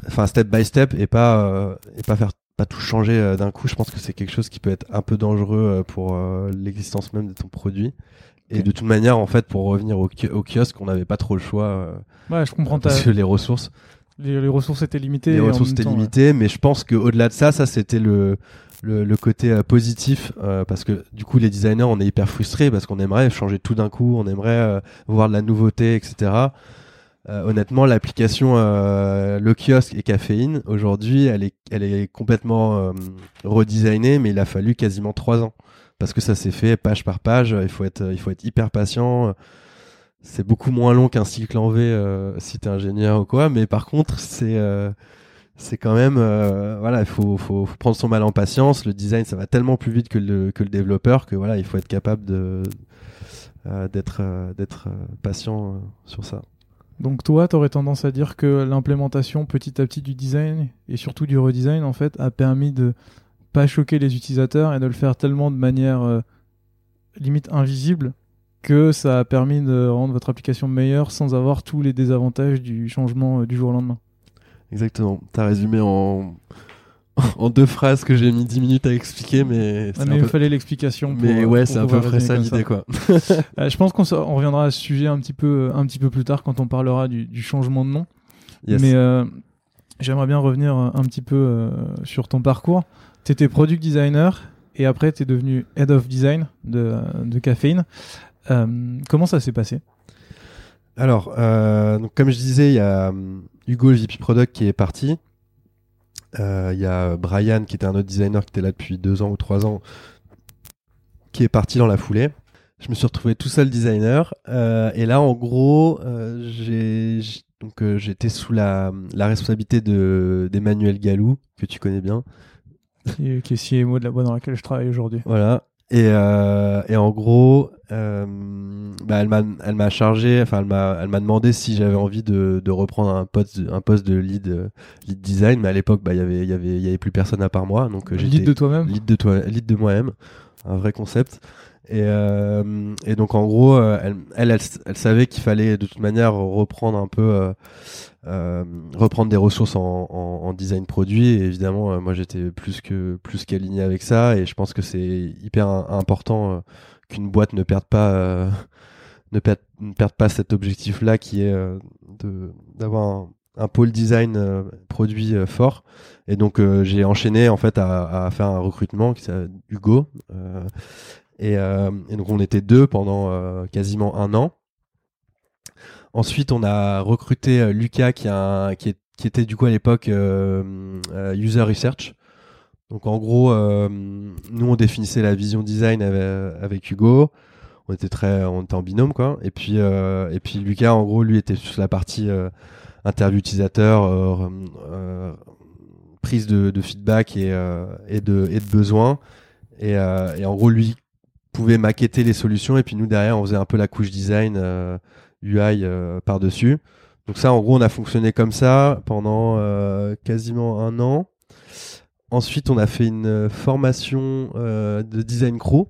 enfin step by step et pas euh, et pas faire pas tout changer euh, d'un coup. Je pense que c'est quelque chose qui peut être un peu dangereux euh, pour l'existence même de ton produit. Et de toute manière, en fait, pour revenir au, ki- au kiosque, on n'avait pas trop le choix Ouais, je comprends. parce que les ressources, Les, les ressources étaient limitées. les ressources étaient temps, ouais. limitées, mais je pense qu'au-delà de ça, ça c'était le, le, le côté euh, positif, euh, parce que du coup les designers on est hyper frustrés parce qu'on aimerait changer tout d'un coup, on aimerait euh, voir de la nouveauté, etc. Euh, honnêtement, l'application euh, le kiosque et caféine. Aujourd'hui, elle est, elle est complètement euh, redesignée, mais il a fallu quasiment trois ans. Parce que ça s'est fait page par page. Il faut être, il faut être hyper patient. C'est beaucoup moins long qu'un cycle en V euh, si t'es ingénieur ou quoi, mais par contre c'est c'est quand même voilà il faut, faut, prendre son mal en patience. Le design ça va tellement plus vite que le, que le développeur que voilà il faut être capable de d'être d'être patient sur ça Donc toi, tu aurais tendance à dire que l'implémentation petit à petit du design et surtout du redesign en fait a permis de pas choquer les utilisateurs et de le faire tellement de manière euh, limite invisible que ça a permis de rendre votre application meilleure sans avoir tous les désavantages du changement euh, du jour au lendemain. exactement t'as résumé en en deux phrases que j'ai mis 10 minutes à expliquer mais Ah, c'est mais il peu- fallait l'explication. pour, mais euh, ouais c'est à peu près ça l'idée quoi Euh, je pense qu'on on reviendra à ce sujet un petit peu, un petit peu plus tard quand on parlera du, du changement de nom. Yes. Mais euh, j'aimerais bien revenir euh, un petit peu euh, sur ton parcours. Tu étais product designer et après tu es devenu head of design de, de Caféine. Euh, comment ça s'est passé? Alors, euh, donc comme je disais, il y a Hugo, le VP Product, qui est parti. Euh, Il y a Brian, qui était un autre designer qui était là depuis deux ans ou trois ans, qui est parti dans la foulée. Je me suis retrouvé tout seul designer. Euh, et là, en gros, euh, j'ai donc euh, j'étais sous la, la responsabilité de d'Emmanuel Gallou, que tu connais bien. qui, est- qui est CMO de la boîte dans laquelle je travaille aujourd'hui Voilà. Et, euh, et en gros, euh, bah, elle m'a elle m'a chargé, enfin elle m'a elle m'a demandé si j'avais envie de, de reprendre un poste un poste de lead euh, lead design, mais à l'époque bah il y avait il y avait il y avait plus personne à part moi, donc euh, j'étais Lead de toi-même lead de toi lead de moi-même. un vrai concept. Et, euh, et donc en gros, elle, elle, elle, savait qu'il fallait de toute manière reprendre un peu, euh reprendre des ressources en, en, en design produit. Et évidemment, moi j'étais plus que plus qu'aligné avec ça. Et je pense que c'est hyper important qu'une boîte ne perde pas, perde, ne perde pas cet objectif-là qui est de d'avoir un, pôle design euh, produit euh, fort. Et donc euh, j'ai enchaîné en fait à, faire un recrutement qui s'appelle Hugo. Et, donc on était deux pendant quasiment un an. Ensuite on a recruté Lucas qui, qui, est, qui, était du coup à l'époque user research. Donc en gros, nous on définissait la vision design avec, Hugo. On était très, en binôme quoi. Et puis et puis Lucas en gros lui était sur la partie interview utilisateur, euh, euh, prise de, feedback et, euh, de, et besoins. Et, et, en gros, lui pouvait maqueter les solutions et puis nous derrière, on faisait un peu la couche design UI par-dessus. Donc ça, en gros, on a fonctionné comme ça pendant quasiment un an. Ensuite, on a fait une formation de design crew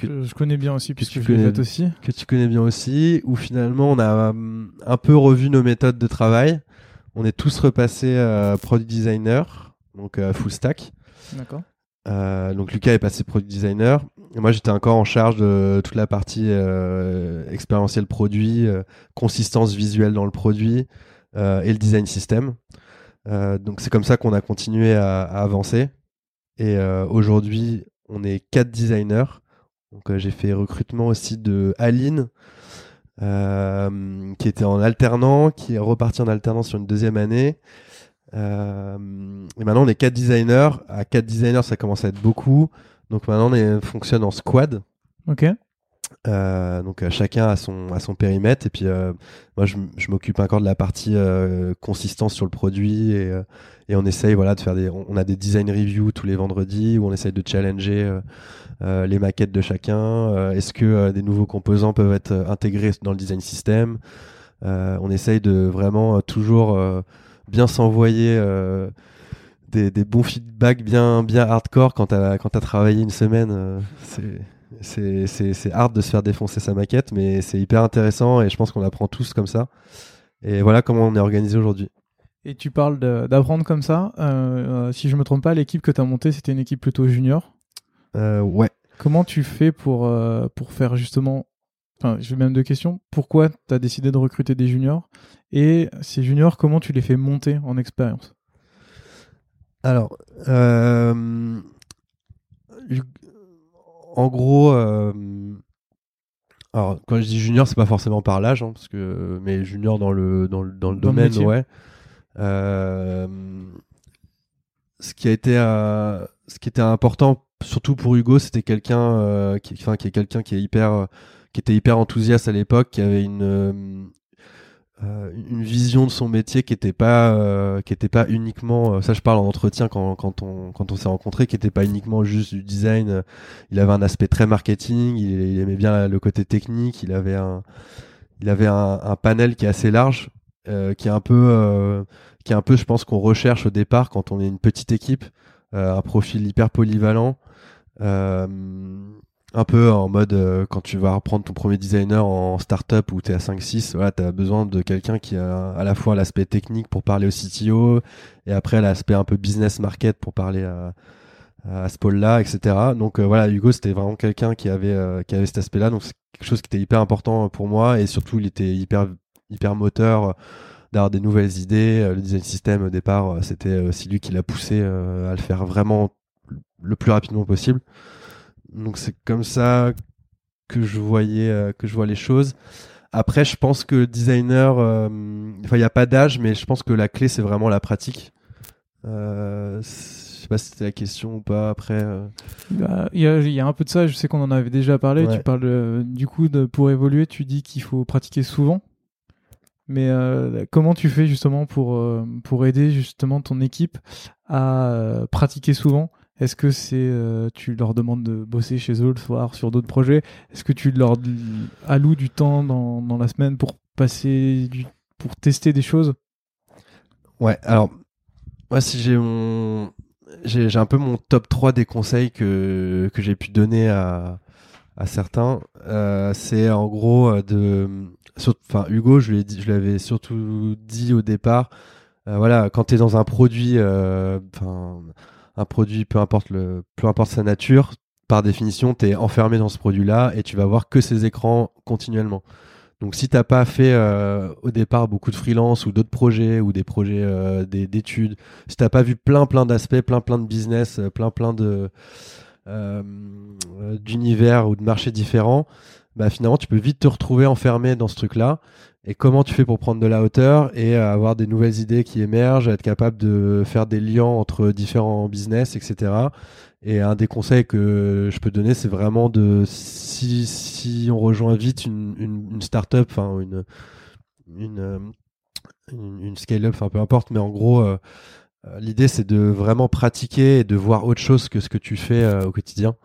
que je connais bien aussi, puisque je l'ai aussi. Que tu connais bien aussi, où finalement on a hum, un peu revu nos méthodes de travail. On est tous repassés à product designer, donc à full stack. D'accord. Euh, donc Lucas est passé product designer. Et moi j'étais encore en charge de toute la partie euh, expérientiel produit, euh, consistance visuelle dans le produit euh, et le design system. Euh, donc c'est comme ça qu'on a continué à, avancer. Et aujourd'hui on est quatre designers donc euh, j'ai fait recrutement aussi de Aline, euh, qui était en alternant, qui est reparti en alternance sur une deuxième année. Euh, et maintenant on est quatre designers. À quatre designers, ça commence à être beaucoup. Donc maintenant on fonctionne en squad. Ok. Euh, donc euh, chacun a son, son périmètre. Et puis euh, moi je, m'occupe encore de la partie consistance sur le produit. Et, on essaye voilà de faire des on, a des design reviews tous les vendredis où on essaye de challenger les maquettes de chacun. Est-ce que des nouveaux composants peuvent être intégrés dans le design system on essaye de vraiment toujours bien s'envoyer des, bons feedbacks bien hardcore quand t'as quand as travaillé une semaine c'est hard de se faire défoncer sa maquette, mais c'est hyper intéressant et je pense qu'on apprend tous comme ça. Et voilà comment on est organisé aujourd'hui. Et tu parles d'apprendre comme ça. Euh, euh, si je me trompe pas, l'équipe que tu as montée, c'était une équipe plutôt junior. Euh, ouais. Comment tu fais pour, pour faire justement. Enfin, je vais même deux questions. Pourquoi tu as décidé de recruter des juniors? Et ces juniors, comment tu les fais monter en expérience? Alors, en gros, euh, alors quand je dis junior, c'est pas forcément par l'âge, hein, parce que mais junior dans le dans le, dans le domaine, ouais. Euh, ce qui a été euh, ce qui était important, surtout pour Hugo, c'était quelqu'un qui, enfin, qui est quelqu'un qui est hyper qui était hyper enthousiaste à l'époque, qui avait une euh, une vision de son métier qui était pas euh, qui était pas uniquement euh, ça je parle en entretien quand, quand on quand on s'est rencontré qui était pas uniquement juste du design il avait un aspect très marketing il, aimait bien le côté technique il avait un il avait un, un panel qui est assez large qui est un peu qui est un peu je pense qu'on recherche au départ quand on est une petite équipe un profil hyper polyvalent un peu en mode euh, quand tu vas reprendre ton premier designer en startup où tu es à 5-6, voilà, tu as besoin de quelqu'un qui a à la fois l'aspect technique pour parler au CTO et après l'aspect un peu business market pour parler à, à ce pôle-là, etc. Donc euh, voilà, Hugo, c'était vraiment quelqu'un qui avait euh, qui avait cet aspect-là, donc c'est quelque chose qui était hyper important pour moi et surtout il était hyper hyper moteur d'avoir des nouvelles idées. Le design system au départ, c'était aussi lui qui l'a poussé à le faire vraiment le plus rapidement possible. Donc c'est comme ça que je voyais euh, que je vois les choses. Après, je pense que designer, euh, enfin, il n'y a pas d'âge, mais je pense que la clé, c'est vraiment la pratique. Euh, je sais pas si c'était la question ou pas. Après, bah, il y, a, y, a, un peu de ça. Je sais qu'on en avait déjà parlé. Tu parles du coup de, pour évoluer, tu dis qu'il faut pratiquer souvent. Mais comment tu fais justement pour pour aider justement ton équipe à pratiquer souvent? Est-ce que c'est euh, tu leur demandes de bosser chez eux le soir sur d'autres projets? Est-ce que tu leur alloues du temps dans, la semaine pour passer pour tester des choses? Ouais, alors moi si j'ai mon j'ai un peu mon top 3 des conseils que, j'ai pu donner à, certains. Euh, c'est en gros de. Enfin, Hugo, je l'avais surtout dit au départ. Euh, voilà, quand tu es dans un produit, un produit, peu importe, le, peu importe sa nature, par définition, tu es enfermé dans ce produit-là et tu vas voir que ces écrans continuellement. Donc si t'as pas fait euh, au départ beaucoup de freelance ou d'autres projets ou des projets euh, d'études, si t'as pas vu plein plein d'aspects, plein plein de business, euh, plein plein d'univers ou de marchés différents, bah finalement tu peux vite te retrouver enfermé dans ce truc-là. Et comment tu fais pour prendre de la hauteur et avoir des nouvelles idées qui émergent, être capable de faire des liens entre différents business, etc. Et un des conseils que je peux donner, c'est vraiment de si, on rejoint vite une, une, une start-up, enfin une, scale-up, peu importe, mais en gros, euh, euh, l'idée c'est de vraiment pratiquer et de voir autre chose que ce que tu fais euh, au quotidien.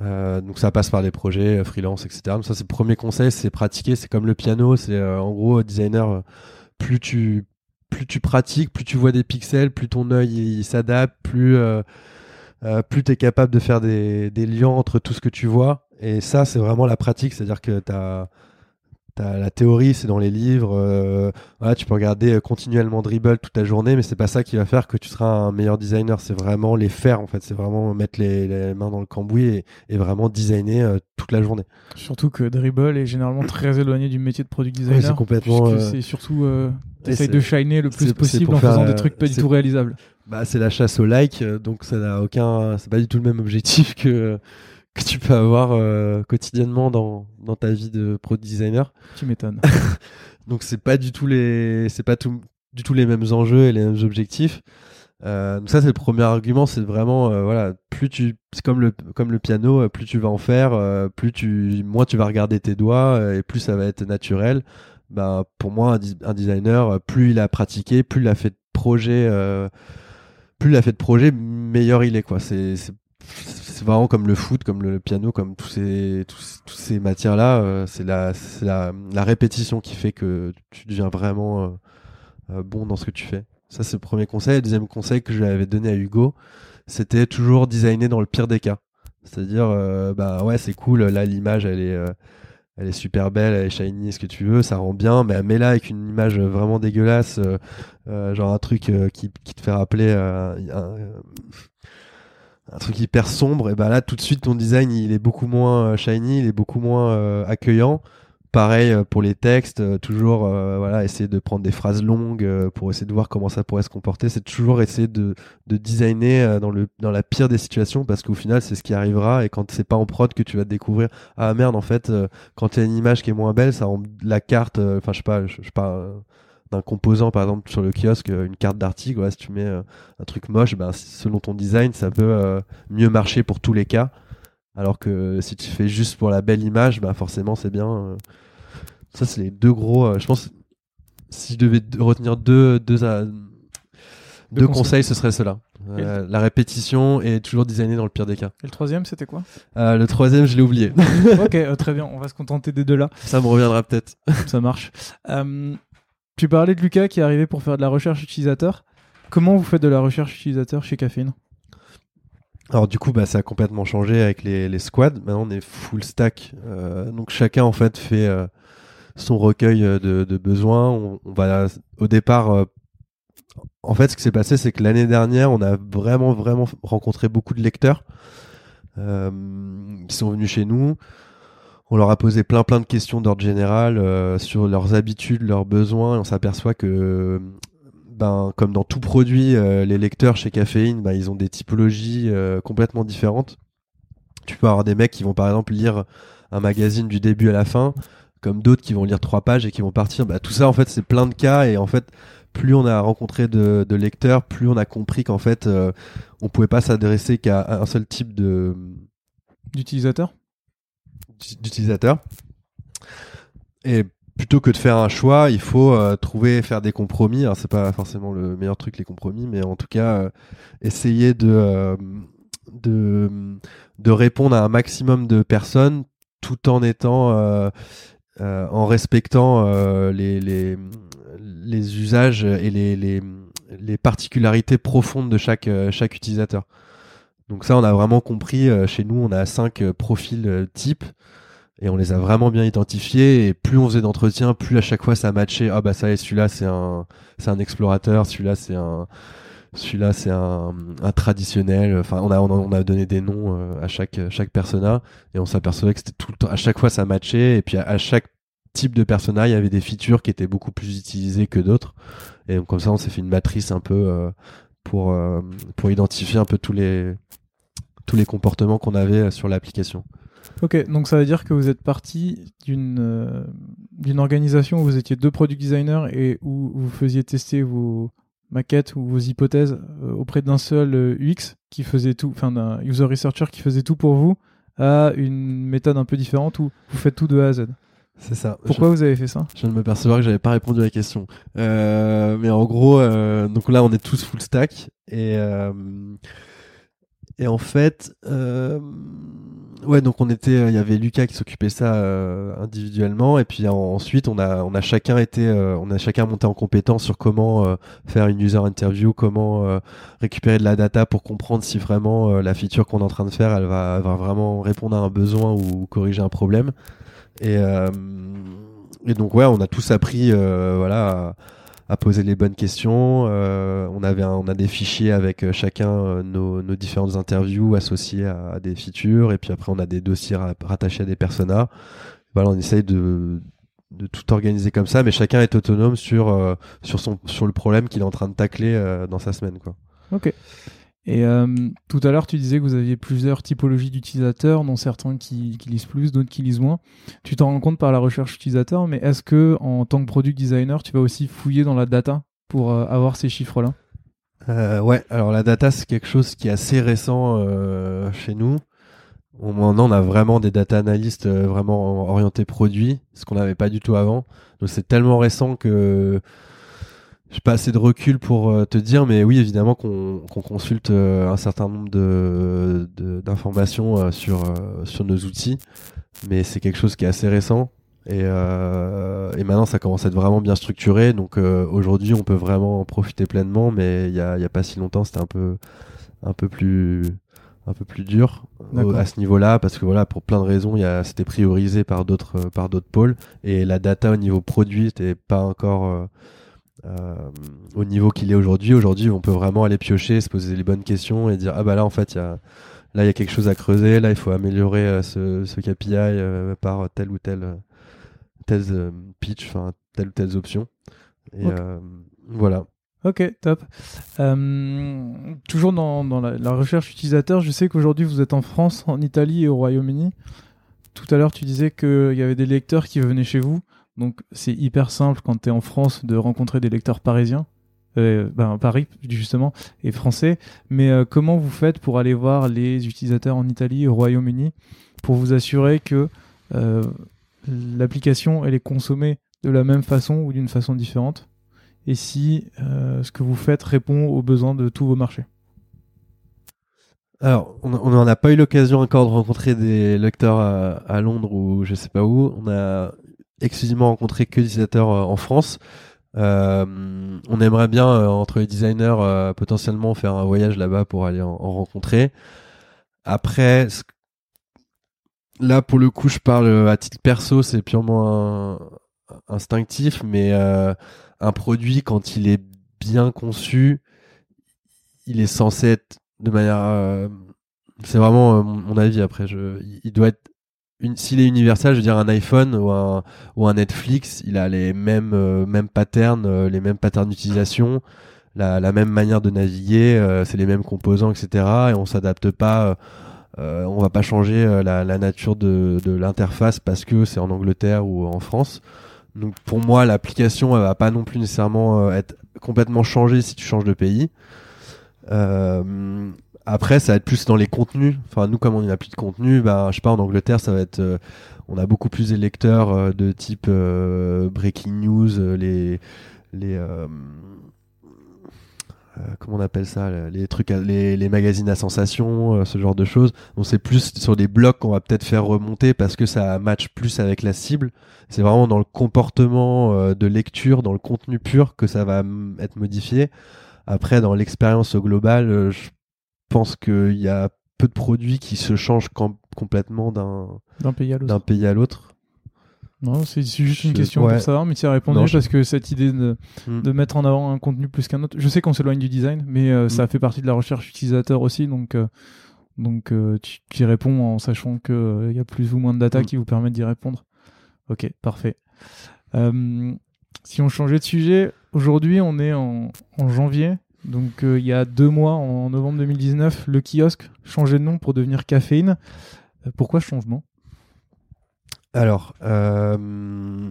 Donc ça passe par les projets freelance, etc. Donc ça c'est le premier conseil, c'est pratiquer. C'est comme le piano, c'est en gros designer. plus tu plus tu pratiques, plus tu vois des pixels, plus ton œil s'adapte, plus euh, plus tu es capable de faire des, des, liens entre tout ce que tu vois. Et ça, c'est vraiment la pratique, c'est-à-dire que tu as, la théorie, c'est dans les livres. Euh, voilà, tu peux regarder euh, continuellement Dribble toute ta journée, mais c'est pas ça qui va faire que tu seras un meilleur designer. C'est vraiment les faire, en fait. C'est vraiment mettre les, les, mains dans le cambouis et, et vraiment designer toute la journée. Surtout que Dribble est généralement très éloigné du métier de product designer. c'est complètement. C'est surtout. T'essayes de shiner le plus possible en faisant des trucs pas du tout réalisables. Bah, c'est la chasse au like, euh, donc ça n'a aucun, c'est pas du tout le même objectif que que tu peux avoir euh, quotidiennement dans, dans ta vie de pro designer. Tu m'étonnes. donc c'est pas du tout les, c'est pas tout, du tout les mêmes enjeux et les mêmes objectifs. Euh, donc ça c'est le premier argument, c'est vraiment voilà, plus tu, c'est comme le comme le piano, plus tu vas en faire, plus tu, moins tu vas regarder tes doigts et plus ça va être naturel. Bah pour moi un, designer, plus il a pratiqué, plus il a fait de projets plus il a fait de projets, meilleur il est. quoi. C'est vraiment comme le foot, comme le piano, comme tous ces, ces matières-là. Euh, c'est la, la, répétition qui fait que tu deviens vraiment euh, euh, bon dans ce que tu fais. Ça, c'est le premier conseil. Le deuxième conseil que je lui avais donné à Hugo, c'était toujours designer dans le pire des cas. C'est-à-dire, bah ouais, c'est cool, là, l'image, elle est elle est super belle, elle est shiny, ce que tu veux, ça rend bien, mais mets-la avec une image vraiment dégueulasse, genre un truc qui, qui, te fait rappeler un, un, truc hyper sombre, et ben là tout de suite ton design il est beaucoup moins shiny, il est beaucoup moins accueillant. Pareil euh, pour les textes, euh, toujours euh, voilà, essayer de prendre des phrases longues pour essayer de voir comment ça pourrait se comporter. C'est toujours essayer de, de designer dans, le, dans la pire des situations parce qu'au final, c'est ce qui arrivera. Et quand c'est pas en prod que tu vas découvrir, ah merde, en fait, quand il y a une image qui est moins belle, ça rend la carte, enfin, je sais pas, je, sais pas d'un composant par exemple sur le kiosque une carte d'article si tu mets un truc moche ben, selon ton design ça peut mieux marcher pour tous les cas alors que si tu fais juste pour la belle image, bah forcément c'est bien. Euh. Ça, c'est les deux gros. Euh, je pense si je devais retenir deux, deux, deux, conseils. ce serait cela. Euh, la répétition et toujours designer dans le pire des cas. Et le troisième, c'était quoi? Le troisième, je l'ai oublié. ok, très bien. On va se contenter des deux là. Ça me reviendra peut-être. Ça marche. Tu parlais de Lucas qui est arrivé pour faire de la recherche utilisateur. Comment vous faites de la recherche utilisateur chez Caféine? Alors du coup, bah, ça a complètement changé avec les, les squads. Maintenant, on est full stack. Euh, donc chacun en fait fait euh, son recueil euh, de, de besoins. On, va au départ. en fait, ce qui s'est passé, c'est que l'année dernière, on a vraiment vraiment rencontré beaucoup de lecteurs qui sont venus chez nous. On leur a posé plein plein de questions d'ordre général sur leurs habitudes, leurs besoins, et on s'aperçoit que ben, comme dans tout produit, euh, les lecteurs chez Caféine, ben, ils ont des typologies euh, complètement différentes. Tu peux avoir des mecs qui vont par exemple lire un magazine du début à la fin, comme d'autres qui vont lire trois pages et qui vont partir. Bah, tout ça, en fait, c'est plein de cas et en fait, plus on a rencontré de, lecteurs, plus on a compris qu'en fait, euh, on pouvait pas s'adresser qu'à un seul type de d'utilisateur? D'utilisateur. Et plutôt que de faire un choix, il faut euh, trouver, faire des compromis. Alors c'est pas forcément le meilleur truc les compromis, mais en tout cas euh, essayer de, euh, de de répondre à un maximum de personnes tout en étant en respectant les, les les usages et les, les les particularités profondes de chaque, chaque utilisateur. Donc ça, on a vraiment compris. chez nous, on a cinq profils types et on les a vraiment bien identifiés et plus on faisait d'entretiens plus à chaque fois ça matchait ah bah ça y celui-là c'est un c'est un explorateur celui-là c'est un celui-là c'est un, traditionnel enfin on a on a donné des noms euh, à chaque chaque persona et on s'apercevait que c'était tout le temps à chaque fois ça matchait et puis à, chaque type de persona il y avait des features qui étaient beaucoup plus utilisées que d'autres et donc comme ça on s'est fait une matrice un peu euh, pour euh, pour identifier un peu tous les tous les comportements qu'on avait sur l'application. Ok, donc ça veut dire que vous êtes parti d'une euh, d'une organisation où vous étiez deux product designers et où vous faisiez tester vos maquettes ou vos hypothèses euh, auprès d'un seul euh, UX qui faisait tout, enfin d'un user researcher qui faisait tout pour vous, à une méthode un peu différente où vous faites tout de A à Z. C'est ça. Pourquoi vous avez fait ça? Je viens de me percevoir que j'avais pas répondu à la question. mais en gros, donc là, on est tous full stack et et en fait, euh, ouais, donc on était, euh, il y avait Lucas qui s'occupait ça euh, individuellement, et puis ensuite on a, on a chacun été, on a chacun monté en compétence sur comment faire une user interview, comment récupérer de la data pour comprendre si vraiment la feature qu'on est en train de faire, elle va, va vraiment répondre à un besoin ou corriger un problème. Et, et donc ouais, on a tous appris, voilà. À, à poser les bonnes questions. Euh, on avait on a des fichiers avec euh, chacun euh, nos, différentes interviews associées à, des features et puis après on a des dossiers rattachés à des personas. Voilà, on essaye de, de tout organiser comme ça, mais chacun est autonome sur sur son sur le problème qu'il est en train de tacler dans sa semaine quoi. Ok. Et euh, tout à l'heure, tu disais que vous aviez plusieurs typologies d'utilisateurs, dont certains qui, lisent plus, d'autres qui lisent moins. Tu t'en rends compte par la recherche utilisateur, mais est-ce que en tant que product designer, tu vas aussi fouiller dans la data pour euh, avoir ces chiffres-là? Euh, Ouais, alors la data, c'est quelque chose qui est assez récent chez nous. Maintenant, on a vraiment des data analystes vraiment orientés produits, ce qu'on n'avait pas du tout avant. Donc c'est tellement récent que j'ai pas assez de recul pour euh, te dire, mais oui, évidemment qu'on consulte euh, un certain nombre de d'informations euh, sur sur nos outils, mais c'est quelque chose qui est assez récent. Et, et maintenant, ça commence à être vraiment bien structuré. Donc aujourd'hui, on peut vraiment en profiter pleinement, mais il y a, y a pas si longtemps, c'était un peu un peu plus un peu plus dur à ce niveau-là. Parce que voilà pour plein de raisons c'était priorisé par d'autres par d'autres pôles. Et la data au niveau produit n'était pas encore euh, au niveau qu'il est aujourd'hui. Aujourd'hui, on peut vraiment aller piocher, se poser les bonnes questions et dire ah bah là en fait il y a là il y a quelque chose à creuser, là il faut améliorer euh, ce, ce, KPI euh, par telle ou telle telle pitch, enfin telle ou telle option. Et voilà. Ok, top. toujours dans, dans la, la, recherche utilisateur, je sais qu'aujourd'hui vous êtes en France, en Italie et au Royaume-Uni. Tout à l'heure, tu disais qu'il y avait des lecteurs qui venaient chez vous. Donc c'est hyper simple quand tu es en France de rencontrer des lecteurs parisiens. Euh, ben, Paris justement et français mais euh, comment vous faites pour aller voir les utilisateurs en Italie au Royaume-Uni pour vous assurer que euh, l'application elle est consommée de la même façon ou d'une façon différente? Et si ce que vous faites répond aux besoins de tous vos marchés? Alors, on n'en a pas eu l'occasion encore de rencontrer des lecteurs à, Londres ou je sais pas où. On a exclusivement rencontré que des utilisateurs euh, en France. Euh, on aimerait bien euh, entre les designers potentiellement faire un voyage là-bas pour aller en, rencontrer. Après, là pour le coup, je parle à titre perso, c'est purement instinctif, mais un produit quand il est bien conçu, il est censé être de manière, c'est vraiment mon avis. Après, je, il doit être s'il est universel, je veux dire un iPhone ou un, ou un Netflix, il a les mêmes, euh, mêmes patterns, euh, les mêmes patterns d'utilisation, la, la, même manière de naviguer, euh, c'est les mêmes composants, etc. Et on s'adapte pas, on va pas changer la, la, nature de, de l'interface parce que c'est en Angleterre ou en France. Donc pour moi, l'application, elle va pas non plus nécessairement être complètement changée si tu changes de pays. Euh, après, ça va être plus dans les contenus. Enfin, nous, comme on n'a plus de contenu, bah, je sais pas, en Angleterre, ça va être, euh, on a beaucoup plus des lecteurs euh, de type euh, breaking news, les, les, comment on appelle ça, les trucs, les, les magazines à sensation, ce genre de choses. Donc, c'est plus sur des blocs qu'on va peut-être faire remonter parce que ça match plus avec la cible. C'est vraiment dans le comportement de lecture, dans le contenu pur que ça va être modifié. Après, dans l'expérience globale, je pense qu'il y a peu de produits qui se changent complètement d'un pays à l'autre. Non, c'est juste une question pour savoir, mais tu as répondu parce que cette idée de, hmm. de, mettre en avant un contenu plus qu'un autre, je sais qu'on s'éloigne du design, mais euh, ça hmm. fait partie de la recherche utilisateur aussi, donc, euh, donc euh, tu, y réponds en sachant qu'il y a plus ou moins de data hmm. qui vous permettent d'y répondre. Ok, parfait. si on changeait de sujet, aujourd'hui on est en, en janvier, donc il y a deux mois, en novembre 2019, le kiosque changeait de nom pour devenir Caféine. pourquoi ce changement? Alors, euh,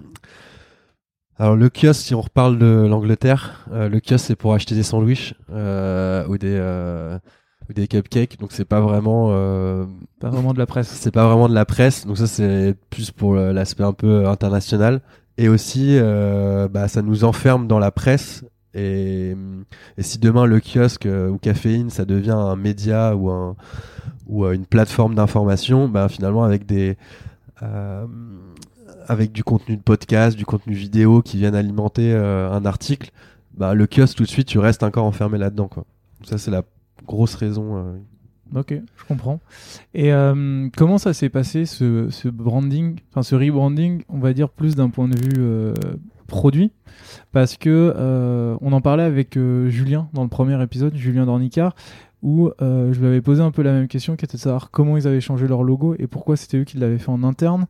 alors le kiosque, si on reparle de l'Angleterre, euh, le kiosque c'est pour acheter des sandwichs euh, ou des ou des cupcakes, donc c'est pas vraiment pas vraiment de la presse. C'est pas vraiment de la presse, donc ça c'est plus pour l'aspect un peu international. Et aussi, bah, ça nous enferme dans la presse. Et, si demain le kiosque ou caféine, ça devient un média ou ou une plateforme d'information, bah, finalement euh, avec du contenu de podcast, du contenu vidéo qui viennent alimenter euh, un article, bah, le kiosque tout de suite, tu restes encore enfermé là-dedans. Ça, c'est la grosse raison. Euh. Ok, je comprends. Et comment ça s'est passé ce branding, enfin ce rebranding, on va dire plus d'un point de vue produit, parce que on en parlait avec Julien dans le premier épisode, Julien Dornicard, où euh, je lui avais posé un peu la même question qui était de savoir comment ils avaient changé leur logo et pourquoi c'était eux qui l'avaient fait en interne.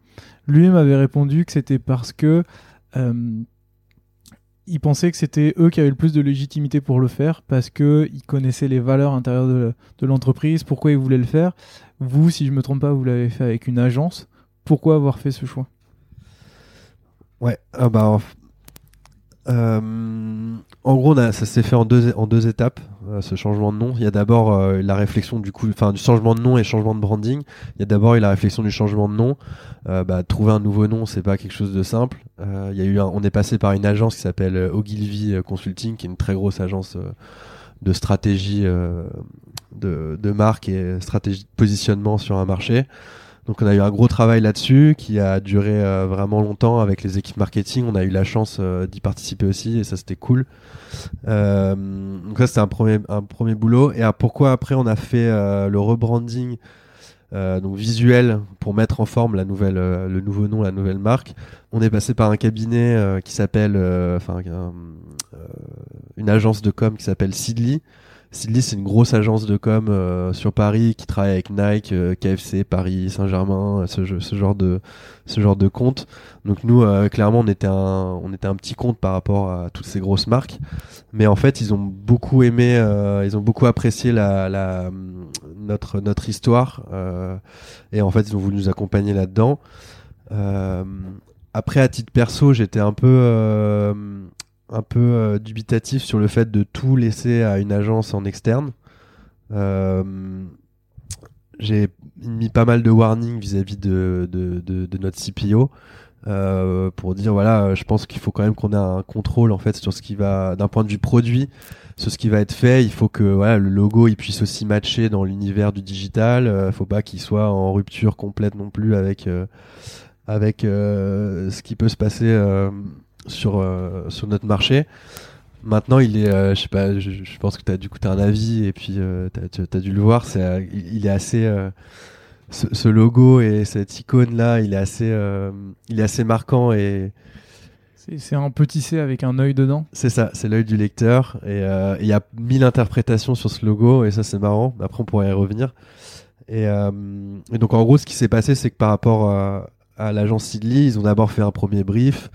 Lui m'avait répondu que c'était parce que euh, il pensait que c'était eux qui avaient le plus de légitimité pour le faire parce que ils connaissaient les valeurs intérieures de, l'entreprise, pourquoi ils voulaient le faire. Vous, si je me trompe pas, vous l'avez fait avec une agence. Pourquoi avoir fait ce choix? Ouais, ah bah, euh, en gros, ça s'est fait en deux, en deux étapes, euh, ce changement de nom. Il y a d'abord euh, la réflexion du coup, enfin du changement de nom et changement de branding. Il y a d'abord la réflexion du changement de nom. Bah, trouver un nouveau nom, c'est pas quelque chose de simple. on est passé par une agence qui s'appelle Ogilvy Consulting, qui est une très grosse agence de stratégie de marque et stratégie de positionnement sur un marché. Donc on a eu un gros travail là-dessus qui a duré euh, vraiment longtemps avec les équipes marketing. On a eu la chance euh, d'y participer aussi et ça c'était cool. Euh, donc ça c'était un premier, un premier boulot. Et pourquoi après on a fait le rebranding donc visuel pour mettre en forme la nouvelle, le nouveau nom, la nouvelle marque. On est passé par un cabinet qui s'appelle, enfin une agence de com qui s'appelle Sidley Sidley, c'est une grosse agence de com euh, sur Paris qui travaille avec Nike, euh, KFC, Paris, Saint-Germain, ce, ce, genre de ce genre de compte. Donc nous, euh, clairement, on était un on était un petit compte par rapport à toutes ces grosses marques, mais en fait, ils ont beaucoup aimé, ils ont beaucoup apprécié la, la notre notre histoire et en fait, ils ont voulu nous accompagner là-dedans. après, à titre perso, j'étais un peu un peu euh, dubitatif sur le fait de tout laisser à une agence en externe. Euh, j'ai mis pas mal de warning vis-à-vis de, de, notre CPO euh, pour dire voilà, je pense qu'il faut quand même qu'on ait un contrôle en fait sur ce qui va, d'un point de vue produit, sur ce qui va être fait. Il faut que le logo il puisse aussi matcher dans l'univers du digital. Il faut pas qu'il soit en rupture complète non plus avec avec ce qui peut se passer sur, euh, sur notre marché. Maintenant, il est, euh, je sais pas, je, pense que tu as du coup as un avis et puis euh, tu as, dû le voir. C'est, il, est assez, ce, logo et cette icône là, il est assez, il est assez marquant et c'est un petit C avec un œil dedans. C'est ça, c'est l'œil du lecteur et il y a mille interprétations sur ce logo et ça c'est marrant. Après, on pourrait y revenir. Et, et, donc en gros, ce qui s'est passé, c'est que par rapport à, à l'agence Sidley, ils ont d'abord fait un premier brief.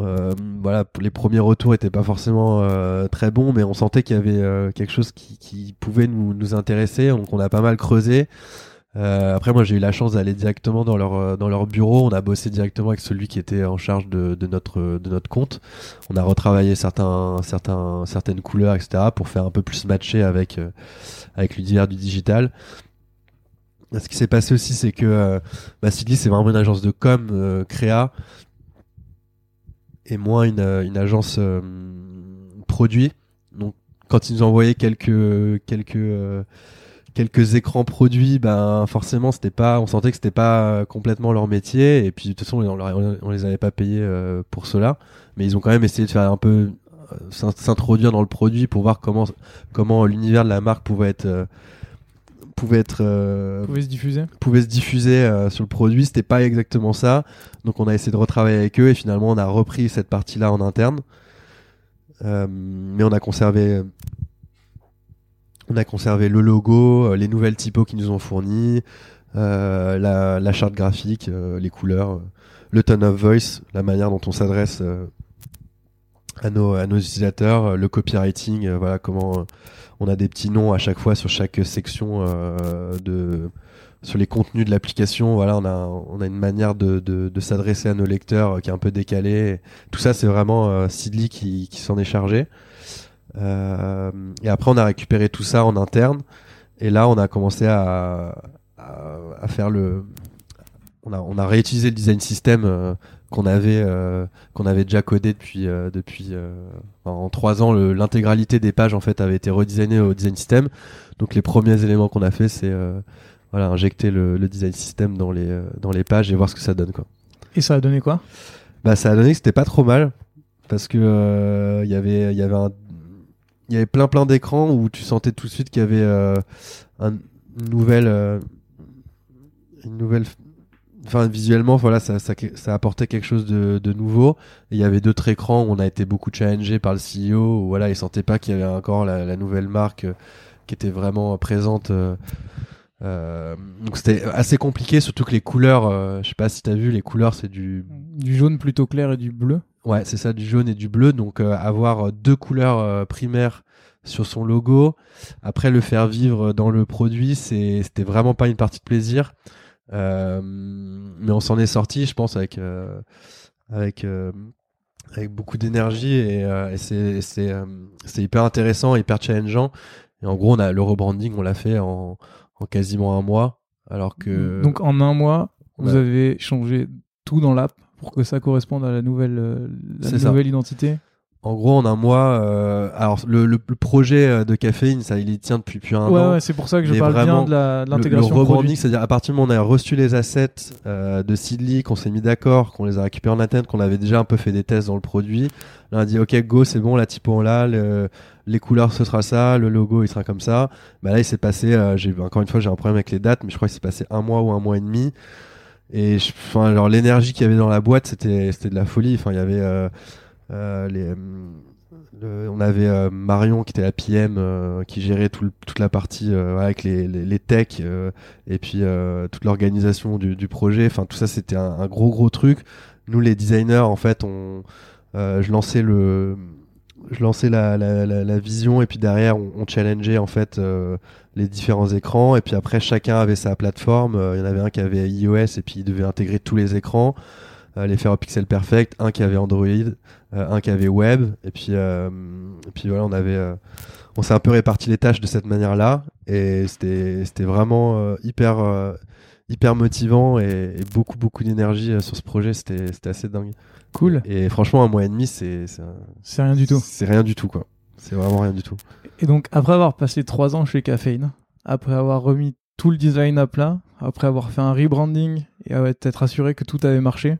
Euh, voilà, les premiers retours étaient pas forcément euh, très bons, mais on sentait qu'il y avait euh, quelque chose qui, qui pouvait nous, nous, intéresser, donc on a pas mal creusé. après, moi, j'ai eu la chance d'aller directement dans leur dans leur bureau. On a bossé directement avec celui qui était en charge de, de notre de notre compte. On a retravaillé certains certains certaines couleurs, etc., pour faire un peu plus matcher avec avec l'univers du digital. Ce qui s'est passé aussi, c'est que bah, Sidley, c'est vraiment une agence de com créa et moins une, euh, une agence euh, produit. Donc quand ils nous envoyaient quelques quelques euh, quelques écrans produits, ben forcément c'était pas, on sentait que c'était pas complètement leur métier et puis de toute façon on, on les avait pas payés pour cela, mais ils ont quand même essayé de faire un peu s'introduire dans le produit pour voir comment comment l'univers de la marque pouvait être pouvait être pouvait se diffuser. pouvait se diffuser sur le produit. C'était pas exactement ça. Donc on a essayé de retravailler avec eux et finalement on a repris cette partie là en interne. Mais on a conservé on a conservé le logo les nouvelles typos qu'ils nous ont fournis la, la, charte graphique les couleurs le tone of voice, la manière dont on s'adresse euh, à, nos, à nos utilisateurs, le copywriting, euh, voilà comment euh, on a des petits noms à chaque fois sur chaque section de sur les contenus de l'application. Voilà, on a on a une manière de, de, s'adresser à nos lecteurs qui est un peu décalée. Tout ça, c'est vraiment Sidley qui, qui s'en est chargé. et après, on a récupéré tout ça en interne. Et là, on a commencé à, à faire le, on a, réutilisé le design system euh, qu'on avait euh, qu'on avait déjà codé depuis euh, depuis en trois ans l'intégralité des pages en fait avait été redesigné au design system. Donc les premiers éléments qu'on a fait c'est voilà injecter le, design system dans les dans les pages et voir ce que ça donne quoi. Et ça a donné quoi? Bah ça a donné que c'était pas trop mal parce que il y avait il y avait un il y avait plein plein d'écrans où tu sentais tout de suite qu'il y avait un, une nouvelle une nouvelle enfin visuellement voilà ça, ça, ça apportait quelque chose de, de nouveau. Il y avait d'autres écrans où on a été beaucoup challengé par le CEO où voilà il sentait pas qu'il y avait encore la, nouvelle marque euh, qui était vraiment présente euh, euh, donc c'était assez compliqué surtout que les couleurs je sais pas si tu as vu les couleurs c'est du du jaune plutôt clair et du bleu. Ouais c'est ça du jaune et du bleu. Donc avoir deux couleurs primaires sur son logo après le faire vivre dans le produit c'est c'était vraiment pas une partie de plaisir. euh, mais on s'en est sorti, je pense, avec euh, avec euh, avec beaucoup d'énergie et, c'est c'est hyper intéressant, hyper challengeant. Et en gros, on a le rebranding, on l'a fait en, en quasiment un mois, alors que donc en un mois, vous avez changé tout dans l'app pour que ça corresponde à la nouvelle la nouvelle identité? En gros, en un mois, euh, alors le, le, projet euh, de caféine, ça, il y tient depuis, depuis un an. Ouais, c'est pour ça que je parle bien de l'intégration. Le, le rebranding, c'est-à-dire à partir du moment où on a reçu les assets euh, de Seedly, qu'on s'est mis d'accord, qu'on les a récupérés en interne, qu'on avait déjà un peu fait des tests dans le produit, là on a dit ok go, c'est bon, la typo on l'a, les couleurs ce sera ça, le logo il sera comme ça. Bah là il s'est passé, euh, j'ai encore une fois j'ai un problème avec les dates, mais je crois qu'il s'est passé un mois ou un mois et demi. Et enfin alors l'énergie qu'il y avait dans la boîte, c'était c'était de la folie. Enfin il y avait euh, les, euh, on avait euh, Marion qui était la PM qui gérait toute la partie avec les, les, techs et puis toute l'organisation du, du, projet. Enfin tout ça c'était un, gros gros truc. Nous les designers en fait on je lançais le je lançais la, la, la, vision et puis derrière on, on challengeait en fait les différents écrans et puis après chacun avait sa plateforme. Il y en avait un qui avait iOS et puis il devait intégrer tous les écrans. Euh, les faire au pixel perfect, un qui avait Android, euh, un qui avait web, et puis, euh, et puis voilà, on avait, on s'est un peu réparti les tâches de cette manière-là, et c'était, c'était vraiment hyper, hyper motivant et, beaucoup, beaucoup d'énergie sur ce projet. C'était, c'était assez dingue. Cool. Et, franchement, un mois et demi, c'est, c'est rien du tout. C'est rien du tout, quoi. C'est vraiment rien du tout. Et donc, après avoir passé trois ans chez Caffeine, après avoir remis tout le design à plat, après avoir fait un rebranding et être assuré que tout avait marché,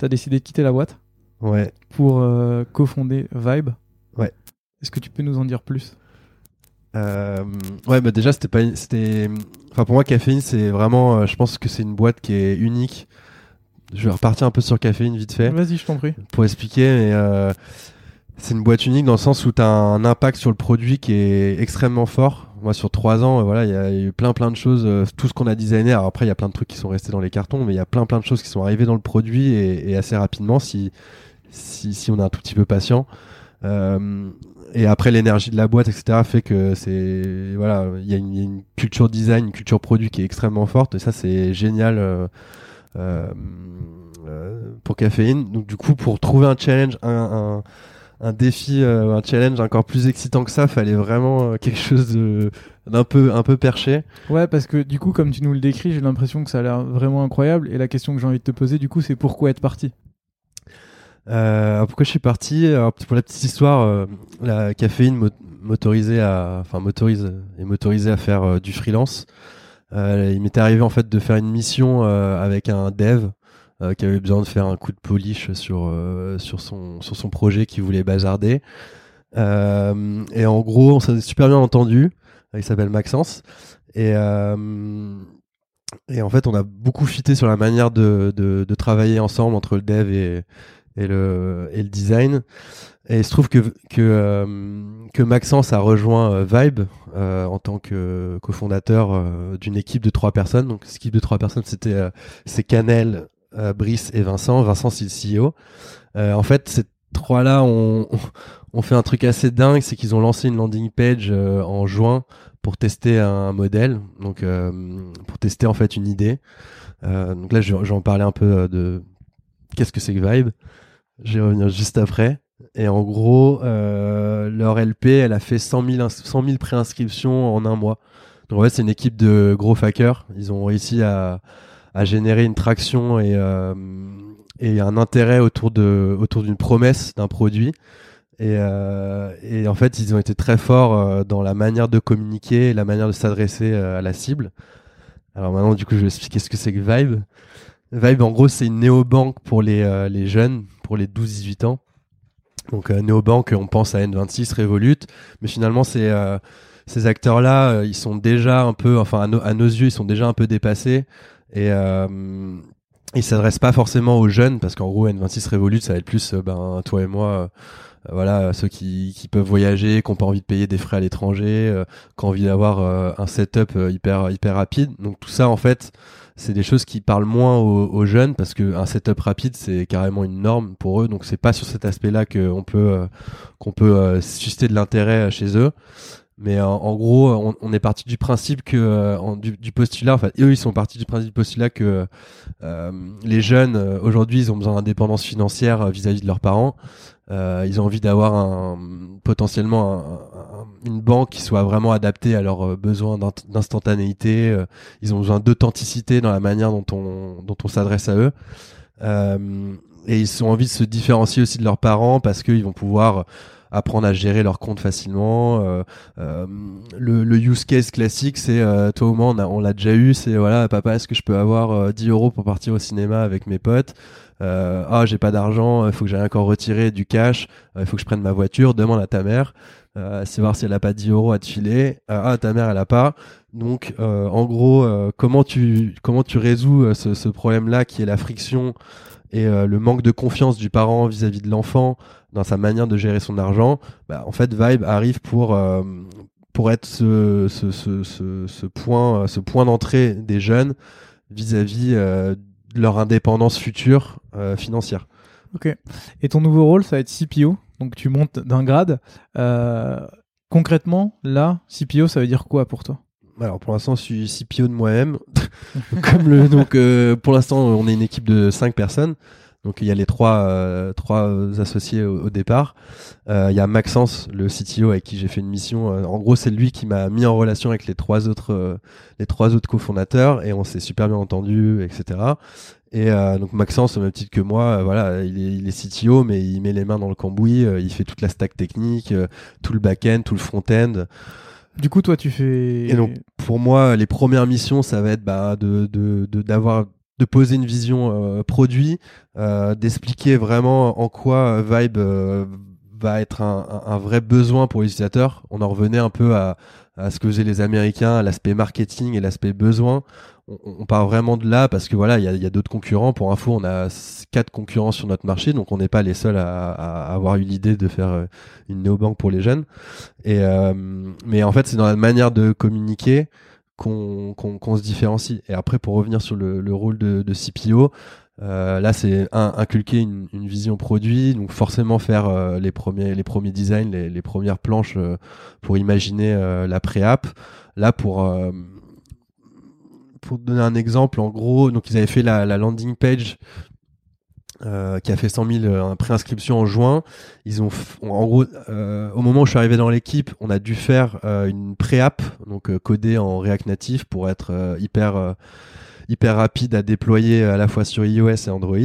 tu as décidé de quitter la boîte ouais. pour euh, cofonder Vibe. Ouais. Est-ce que tu peux nous en dire plus? Euh, ouais, bah déjà c'était pas, c'était, enfin pour moi caféine c'est vraiment, euh, je pense que c'est une boîte qui est unique. Je vais repartir un peu sur caféine vite fait. Vas-y, je t'en prie. Pour expliquer, mais c'est une boîte unique dans le sens où tu as un impact sur le produit qui est extrêmement fort moi sur trois ans, euh, voilà, il y a eu plein plein de choses, euh, tout ce qu'on a designé. Alors après, il y a plein de trucs qui sont restés dans les cartons, mais il y a plein plein de choses qui sont arrivées dans le produit et, assez rapidement si, si, si on est un tout petit peu patient. Euh, et après, l'énergie de la boîte, etc., fait que c'est voilà, il y, a une culture design, une culture produit qui est extrêmement forte. Et ça, c'est génial. Euh, euh, pour caféine donc du coup pour trouver un challenge un, un un défi, euh, un challenge encore plus excitant que ça. Fallait vraiment euh, quelque chose d'un peu, un peu perché. Ouais, parce que du coup, comme tu nous le décris, j'ai l'impression que ça a l'air vraiment incroyable. Et la question que j'ai envie de te poser, du coup, c'est pourquoi être parti? Euh, pourquoi je suis parti? Pour la petite histoire, la caféine m'autorisait à, enfin motorise et m'autorisait à faire du freelance. il m'était arrivé en fait de faire une mission avec un dev euh, qui avait besoin de faire un coup de polish sur, euh, sur, son, sur son projet qu'il voulait bazarder. Euh, et en gros, on s'est super bien entendu. Il s'appelle Maxence. Et, euh, et en fait, on a beaucoup fité sur la manière de, de, de, travailler ensemble entre le dev et, et, le, et le design. Et il se trouve que, que, euh, que Maxence a rejoint euh, Vibe euh, en tant que cofondateur euh, d'une équipe de trois personnes. Donc, cette équipe de trois personnes, c'était c'est Canel, Brice et Vincent. Vincent, c'est le CEO. en fait, ces trois-là ont, fait un truc assez dingue, c'est qu'ils ont lancé une landing page en juin pour tester un modèle, donc pour tester en fait une idée. donc là, j'en parlais un peu de qu'est-ce que c'est que Vibe. Je vais revenir juste après. Et en gros, euh, leur LP, elle a fait 100 000, 100 000 préinscriptions en un mois. Donc ouais, c'est une équipe de gros fackers. Ils ont réussi à, à générer une traction et, euh, et un intérêt autour de autour d'une promesse d'un produit. Et, euh, et, en fait, ils ont été très forts euh, dans la manière de communiquer, la manière de s'adresser à la cible. Alors maintenant, du coup, je vais expliquer ce que c'est que Vibe. Vibe, en gros, c'est une néobanque pour les, les jeunes, pour les 12-18 ans. Donc euh, Neobank, on pense à N26, Revolut, mais finalement ces acteurs-là, ils sont déjà un peu, enfin à, nos yeux, ils sont déjà un peu dépassés et euh, ils s'adressent pas forcément aux jeunes parce qu'en gros N26 Revolut, ça va être plus ben toi et moi. voilà, ceux qui, qui peuvent voyager, qui n'ont pas envie de payer des frais à l'étranger, qui ont envie d'avoir un setup hyper hyper rapide. Donc tout ça, en fait, c'est des choses qui parlent moins aux, jeunes parce qu'un setup rapide c'est carrément une norme pour eux donc c'est pas sur cet aspect là qu'on peut euh, qu'on peut euh, susciter de l'intérêt euh, chez eux mais en gros on, est parti du principe que du, postulat enfin eux ils sont partis du principe du postulat que les jeunes aujourd'hui ils ont besoin d'indépendance financière vis-à-vis de leurs parents ils ont envie d'avoir un potentiellement un, une banque qui soit vraiment adaptée à leurs euh, besoins d'instantanéité. Euh, ils ont besoin d'authenticité dans la manière dont on, dont on s'adresse à eux. Euh, et ils ont envie de se différencier aussi de leurs parents parce qu'ils vont pouvoir apprendre à gérer leur compte facilement. Euh, euh, le, use case classique, c'est euh, toi au moins on, l'a déjà eu, c'est voilà papa est-ce que je peux avoir 10 euros pour partir au cinéma avec mes potes? Ah j'ai pas d'argent, il faut que j'aille encore retirer du cash, il faut que je prenne ma voiture, demande à ta mère. C'est voir si elle a pas 10 euros à te filer. Ah, ta mère, elle a pas. Donc, en gros, comment tu comment tu résous ce, ce problème-là qui est la friction et le manque de confiance du parent vis-à-vis de l'enfant dans sa manière de gérer son argent bah, En fait, Vibe arrive pour pour être ce, ce, ce, ce, point ce point d'entrée des jeunes vis-à-vis de leur indépendance future financière. Ok. Et ton nouveau rôle, ça va être CPO donc tu montes d'un grade. Euh, concrètement, là, CPO, ça veut dire quoi pour toi? Alors pour l'instant, je suis CPO de moi-même. Comme le donc euh, pour l'instant, on est une équipe de 5 personnes. Donc il y a les trois euh, trois associés au, départ. il y a Maxence, le CTO avec qui j'ai fait une mission. en gros, c'est lui qui m'a mis en relation avec les trois autres les trois autres cofondateurs et on s'est super bien entendu, etc. Et euh, donc Maxence, au même titre que moi, euh, voilà, il est, il est CTO, mais il met les mains dans le cambouis, euh, il fait toute la stack technique, tout le back-end, tout le front-end. Du coup, toi, tu fais. Et donc, pour moi, les premières missions, ça va être bah, de d'avoir de, de, poser une vision produit, d'expliquer vraiment en quoi Vibe va être un, un, vrai besoin pour les utilisateurs. On en revenait un peu à, à ce que faisaient les Américains, l'aspect marketing et l'aspect besoin on, part vraiment de là parce que voilà, il y a, d'autres concurrents. Pour info, on a quatre concurrents sur notre marché, donc on n'est pas les seuls à, avoir eu l'idée de faire euh, une néobanque pour les jeunes. Et euh, mais en fait, c'est dans la manière de communiquer qu'on se différencie. Et après, pour revenir sur le, rôle de, CPO, euh, là, c'est inculquer une, vision produit, donc forcément faire les premiers les premiers designs, les, premières planches pour imaginer la pré-app. Là, pour pour donner un exemple, en gros, donc ils avaient fait la, landing page euh, qui a fait 100 000 euh, préinscriptions en juin. Ils ont, en gros, euh, au moment où je suis arrivé dans l'équipe, on a dû faire une pré-app, donc codée en React Native pour être hyper hyper rapide à déployer à la fois sur iOS et Android.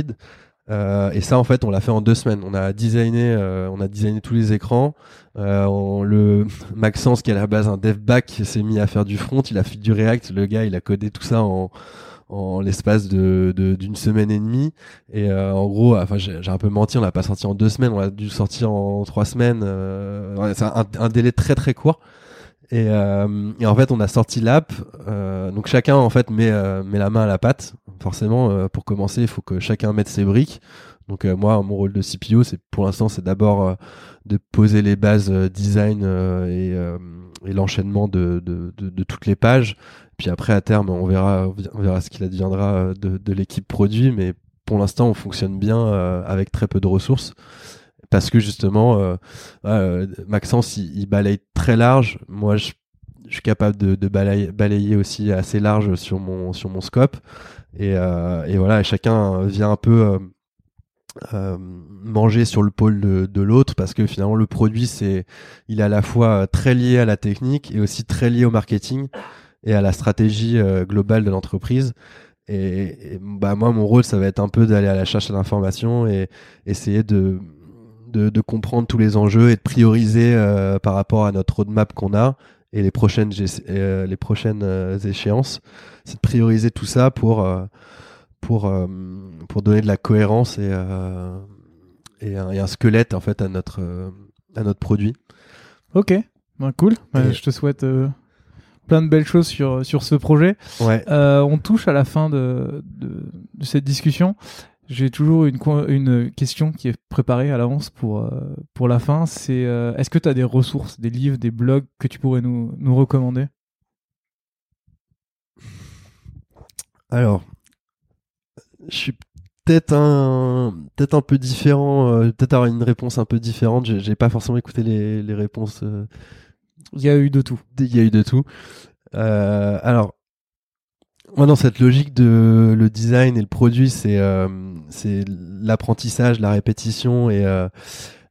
Euh, et ça, en fait, on l'a fait en deux semaines. On a designé, euh, on a designé tous les écrans. Euh, le Maxence, qui est à la base un dev back, s'est mis à faire du front. Il a fait du React. Le gars, il a codé tout ça en, en l'espace de d'une semaine et demie. Et euh, en gros, enfin, j'ai un peu menti, on l'a pas sorti en deux semaines, on a dû sortir en trois semaines. C'est un, un, délai très très court. Et, euh, et en fait, on a sorti l'app. donc chacun en fait met met la main à la pâte. Forcément, pour commencer, il faut que chacun mette ses briques. Donc moi, mon rôle de CPO, c'est pour l'instant, c'est d'abord de poser les bases design et, et l'enchaînement de, de, de, toutes les pages. Puis après, à terme, on verra, on verra ce qu'il adviendra euh, de, de l'équipe produit. Mais pour l'instant, on fonctionne bien euh, avec très peu de ressources. Parce que justement, euh, Maxence, il, balaye très large. Moi, je, suis capable de, balayer, aussi assez large sur mon, sur mon scope. Et, et voilà, chacun vient un peu euh, manger sur le pôle de, l'autre parce que finalement le produit c'est il est à la fois très lié à la technique et aussi très lié au marketing et à la stratégie euh, globale de l'entreprise. Et, bah moi, mon rôle, ça va être un peu d'aller à la cherche d'informations et essayer de, de, de, comprendre tous les enjeux et de prioriser euh, par rapport à notre roadmap qu'on a et les prochaines, euh, les prochaines échéances. C'est de prioriser tout ça pour, pour, pour donner de la cohérence et, et, un, et, un, squelette en fait à notre, à notre produit. Ok, ben, cool. je te souhaite plein de belles choses sur, sur ce projet. Ouais. Euh, on touche à la fin de, de, de cette discussion. J'ai toujours une, une question qui est préparée à l'avance pour, euh, pour la fin. C'est euh, est-ce que tu as des ressources, des livres, des blogs que tu pourrais nous, nous recommander? Alors, je suis peut-être un peut-être un peu différent, euh, peut-être avoir une réponse un peu différente. J'ai pas forcément écouté les, les réponses il y a eu de tout. Il y a eu de tout. Alors, moi, dans cette logique de le design et le produit, c'est euh, l'apprentissage, la répétition et, euh,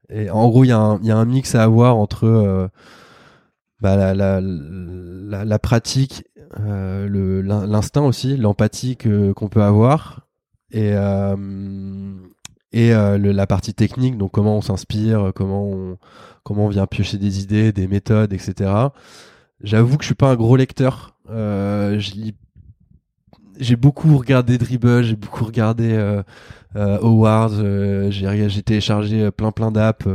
et en gros, il y, y a un mix à avoir entre euh, bah, la, la, la, la, pratique, l'instinct aussi, l'empathie qu'on peut avoir et et la partie technique, donc comment on s'inspire, comment on comment vient piocher des idées, des méthodes, etc. J'avoue que je suis pas un gros lecteur. Euh, j'ai beaucoup regardé Dribble, j'ai beaucoup regardé euh, euh, Howard, euh, j'ai téléchargé plein plein d'apps.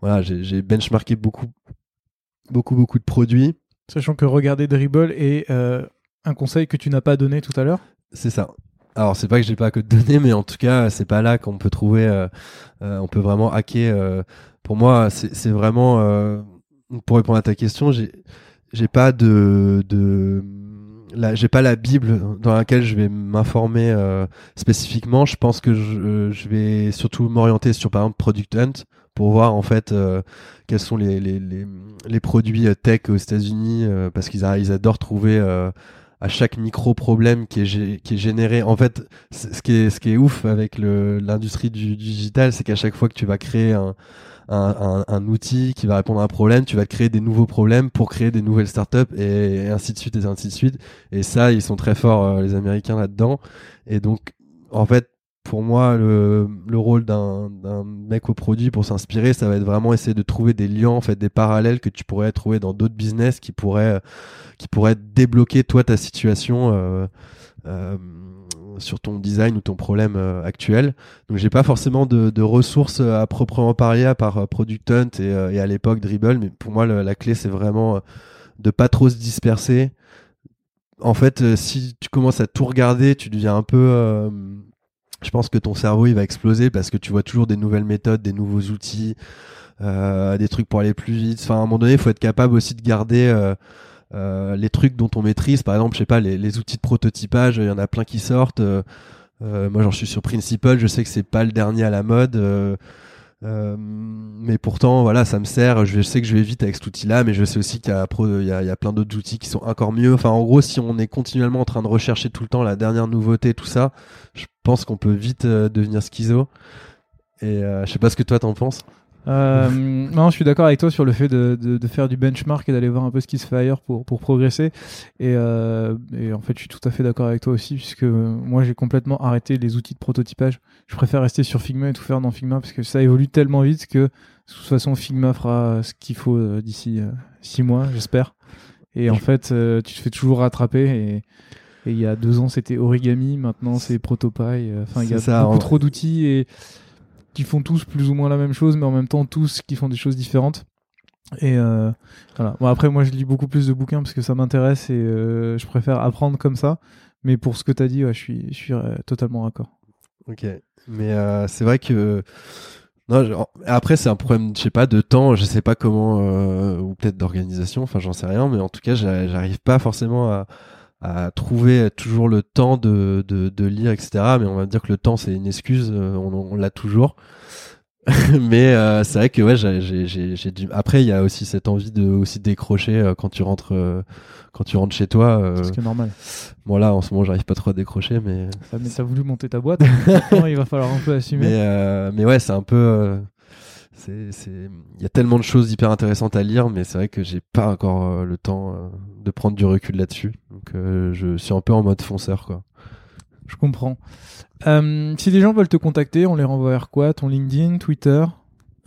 voilà, j'ai benchmarké beaucoup, beaucoup beaucoup de produits. Sachant que regarder Dribble est un conseil que tu n'as pas donné tout à l'heure. C'est ça. Alors c'est pas que j'ai pas que de données, mais en tout cas c'est pas là qu'on peut trouver, on peut vraiment hacker pour moi, c'est vraiment euh, pour répondre à ta question, j'ai j'ai pas de de j'ai pas la bible dans laquelle je vais m'informer euh, spécifiquement. Je pense que je, je vais surtout m'orienter sur par exemple Product Hunt pour voir en fait euh, quels sont les, les, les, les, produits tech aux États-Unis parce qu'ils ils adorent trouver à chaque micro problème qui est, qui est généré. En fait, ce qui est, ce qui est ouf avec l'industrie du, du, digital, c'est qu'à chaque fois que tu vas créer un, un, outil qui va répondre à un problème, tu vas créer des nouveaux problèmes pour créer des nouvelles startups et, ainsi de suite et ainsi de suite. Et ça, ils sont très forts, euh, les Américains, là-dedans. Et donc, en fait, pour moi, le, le rôle d'un mec au produit pour s'inspirer, ça va être vraiment essayer de trouver des liens, en des parallèles que tu pourrais trouver dans d'autres business qui pourraient, pourraient débloquer toi ta situation. Euh, euh, sur ton design ou ton problème euh, actuel. Donc j'ai pas forcément de, ressources euh, à proprement parler à part euh, Product Hunt et, à l'époque Dribble, mais pour moi la clé c'est vraiment de pas trop se disperser. En fait, si tu commences à tout regarder, tu deviens un peu je pense que ton cerveau il va exploser parce que tu vois toujours des nouvelles méthodes, des nouveaux outils, des trucs pour aller plus vite. Enfin, à un moment donné, il faut être capable aussi de garder les trucs dont on maîtrise, par exemple, je sais pas, les, outils de prototypage, il y en a plein qui sortent. Euh, euh moi, j'en suis sur Principle, je sais que c'est pas le dernier à la mode. Euh, mais pourtant, voilà, ça me sert. Je sais que je vais vite avec cet outil-là, mais je sais aussi qu'il y a, plein d'autres outils qui sont encore mieux. Enfin, en gros, si on est continuellement en train de rechercher tout le temps la dernière nouveauté, tout ça, je pense qu'on peut vite devenir schizo. Et je sais pas ce que toi t'en penses. Euh, non, je suis d'accord avec toi sur le fait de, de, de faire du benchmark et d'aller voir un peu ce qui se fait ailleurs pour, pour progresser. Et, euh, et en fait, je suis tout à fait d'accord avec toi aussi, puisque moi, j'ai complètement arrêté les outils de prototypage. Je préfère rester sur Figma et tout faire dans Figma, parce que ça évolue tellement vite que, de toute façon, Figma fera ce qu'il faut euh, d'ici euh, six mois, j'espère. Et en fait, euh, tu te fais toujours rattraper et Et il y a deux ans, c'était Origami. Maintenant, c'est Protopie. euh, Enfin, il y a ça, beaucoup en- trop d'outils et qui font tous plus ou moins la même chose, mais en même temps tous qui font des choses différentes. Et euh, voilà. Bon, après, moi, je lis beaucoup plus de bouquins parce que ça m'intéresse et euh, je préfère apprendre comme ça. Mais pour ce que tu as dit, je suis, je suis euh, totalement d'accord. Ok. Mais c'est vrai que. Non, après, c'est un problème, je sais pas, de temps, je sais pas comment, ou peut-être d'organisation, enfin, j'en sais rien, mais en tout cas, j'a- j'arrive pas forcément à, à trouver toujours le temps de, de, de lire, etc. Mais on va dire que le temps, c'est une excuse, euh, on, on l'a toujours. mais euh, c'est vrai que ouais, j'ai, j'ai, j'ai, j'ai du... après, il y a aussi cette envie de aussi décrocher euh, quand tu rentres, euh, quand tu rentres chez toi. C'est ce qui est normal. Bon, là, en ce moment, j'arrive pas trop à décrocher, mais. Ça, mais t'as voulu monter ta boîte. Il va falloir un peu assumer. Mais, euh, mais ouais, c'est un peu. Il y a tellement de choses hyper intéressantes à lire, mais c'est vrai que j'ai pas encore euh, le temps euh, de prendre du recul là-dessus. Donc euh, je suis un peu en mode fonceur, quoi. Je comprends. Euh, si des gens veulent te contacter, on les renvoie vers quoi? Ton LinkedIn, Twitter?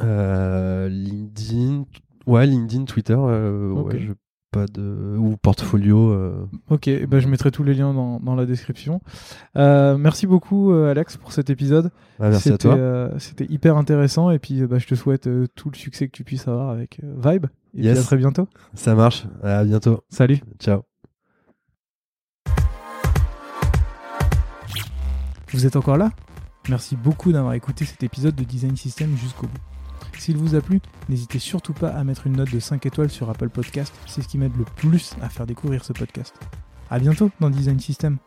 Euh, LinkedIn, ouais, LinkedIn, Twitter, euh, Ok. ouais, je pas de ou portfolio. euh, Ok, eh ben, je mettrai tous les liens dans, dans la description. Euh, merci beaucoup, euh, Alex, pour cet épisode. ouais, merci à C'était, toi. euh, C'était hyper intéressant et puis euh, bah, je te souhaite euh, tout le succès que tu puisses avoir avec euh, Vibe. Et Yes. puis à très bientôt. Ça marche. À bientôt. Salut. Ciao. Vous êtes encore là? Merci beaucoup d'avoir écouté cet épisode de Design System jusqu'au bout. S'il vous a plu, n'hésitez surtout pas à mettre une note de 5 étoiles sur Apple Podcast, c'est ce qui m'aide le plus à faire découvrir ce podcast. À bientôt dans Design System.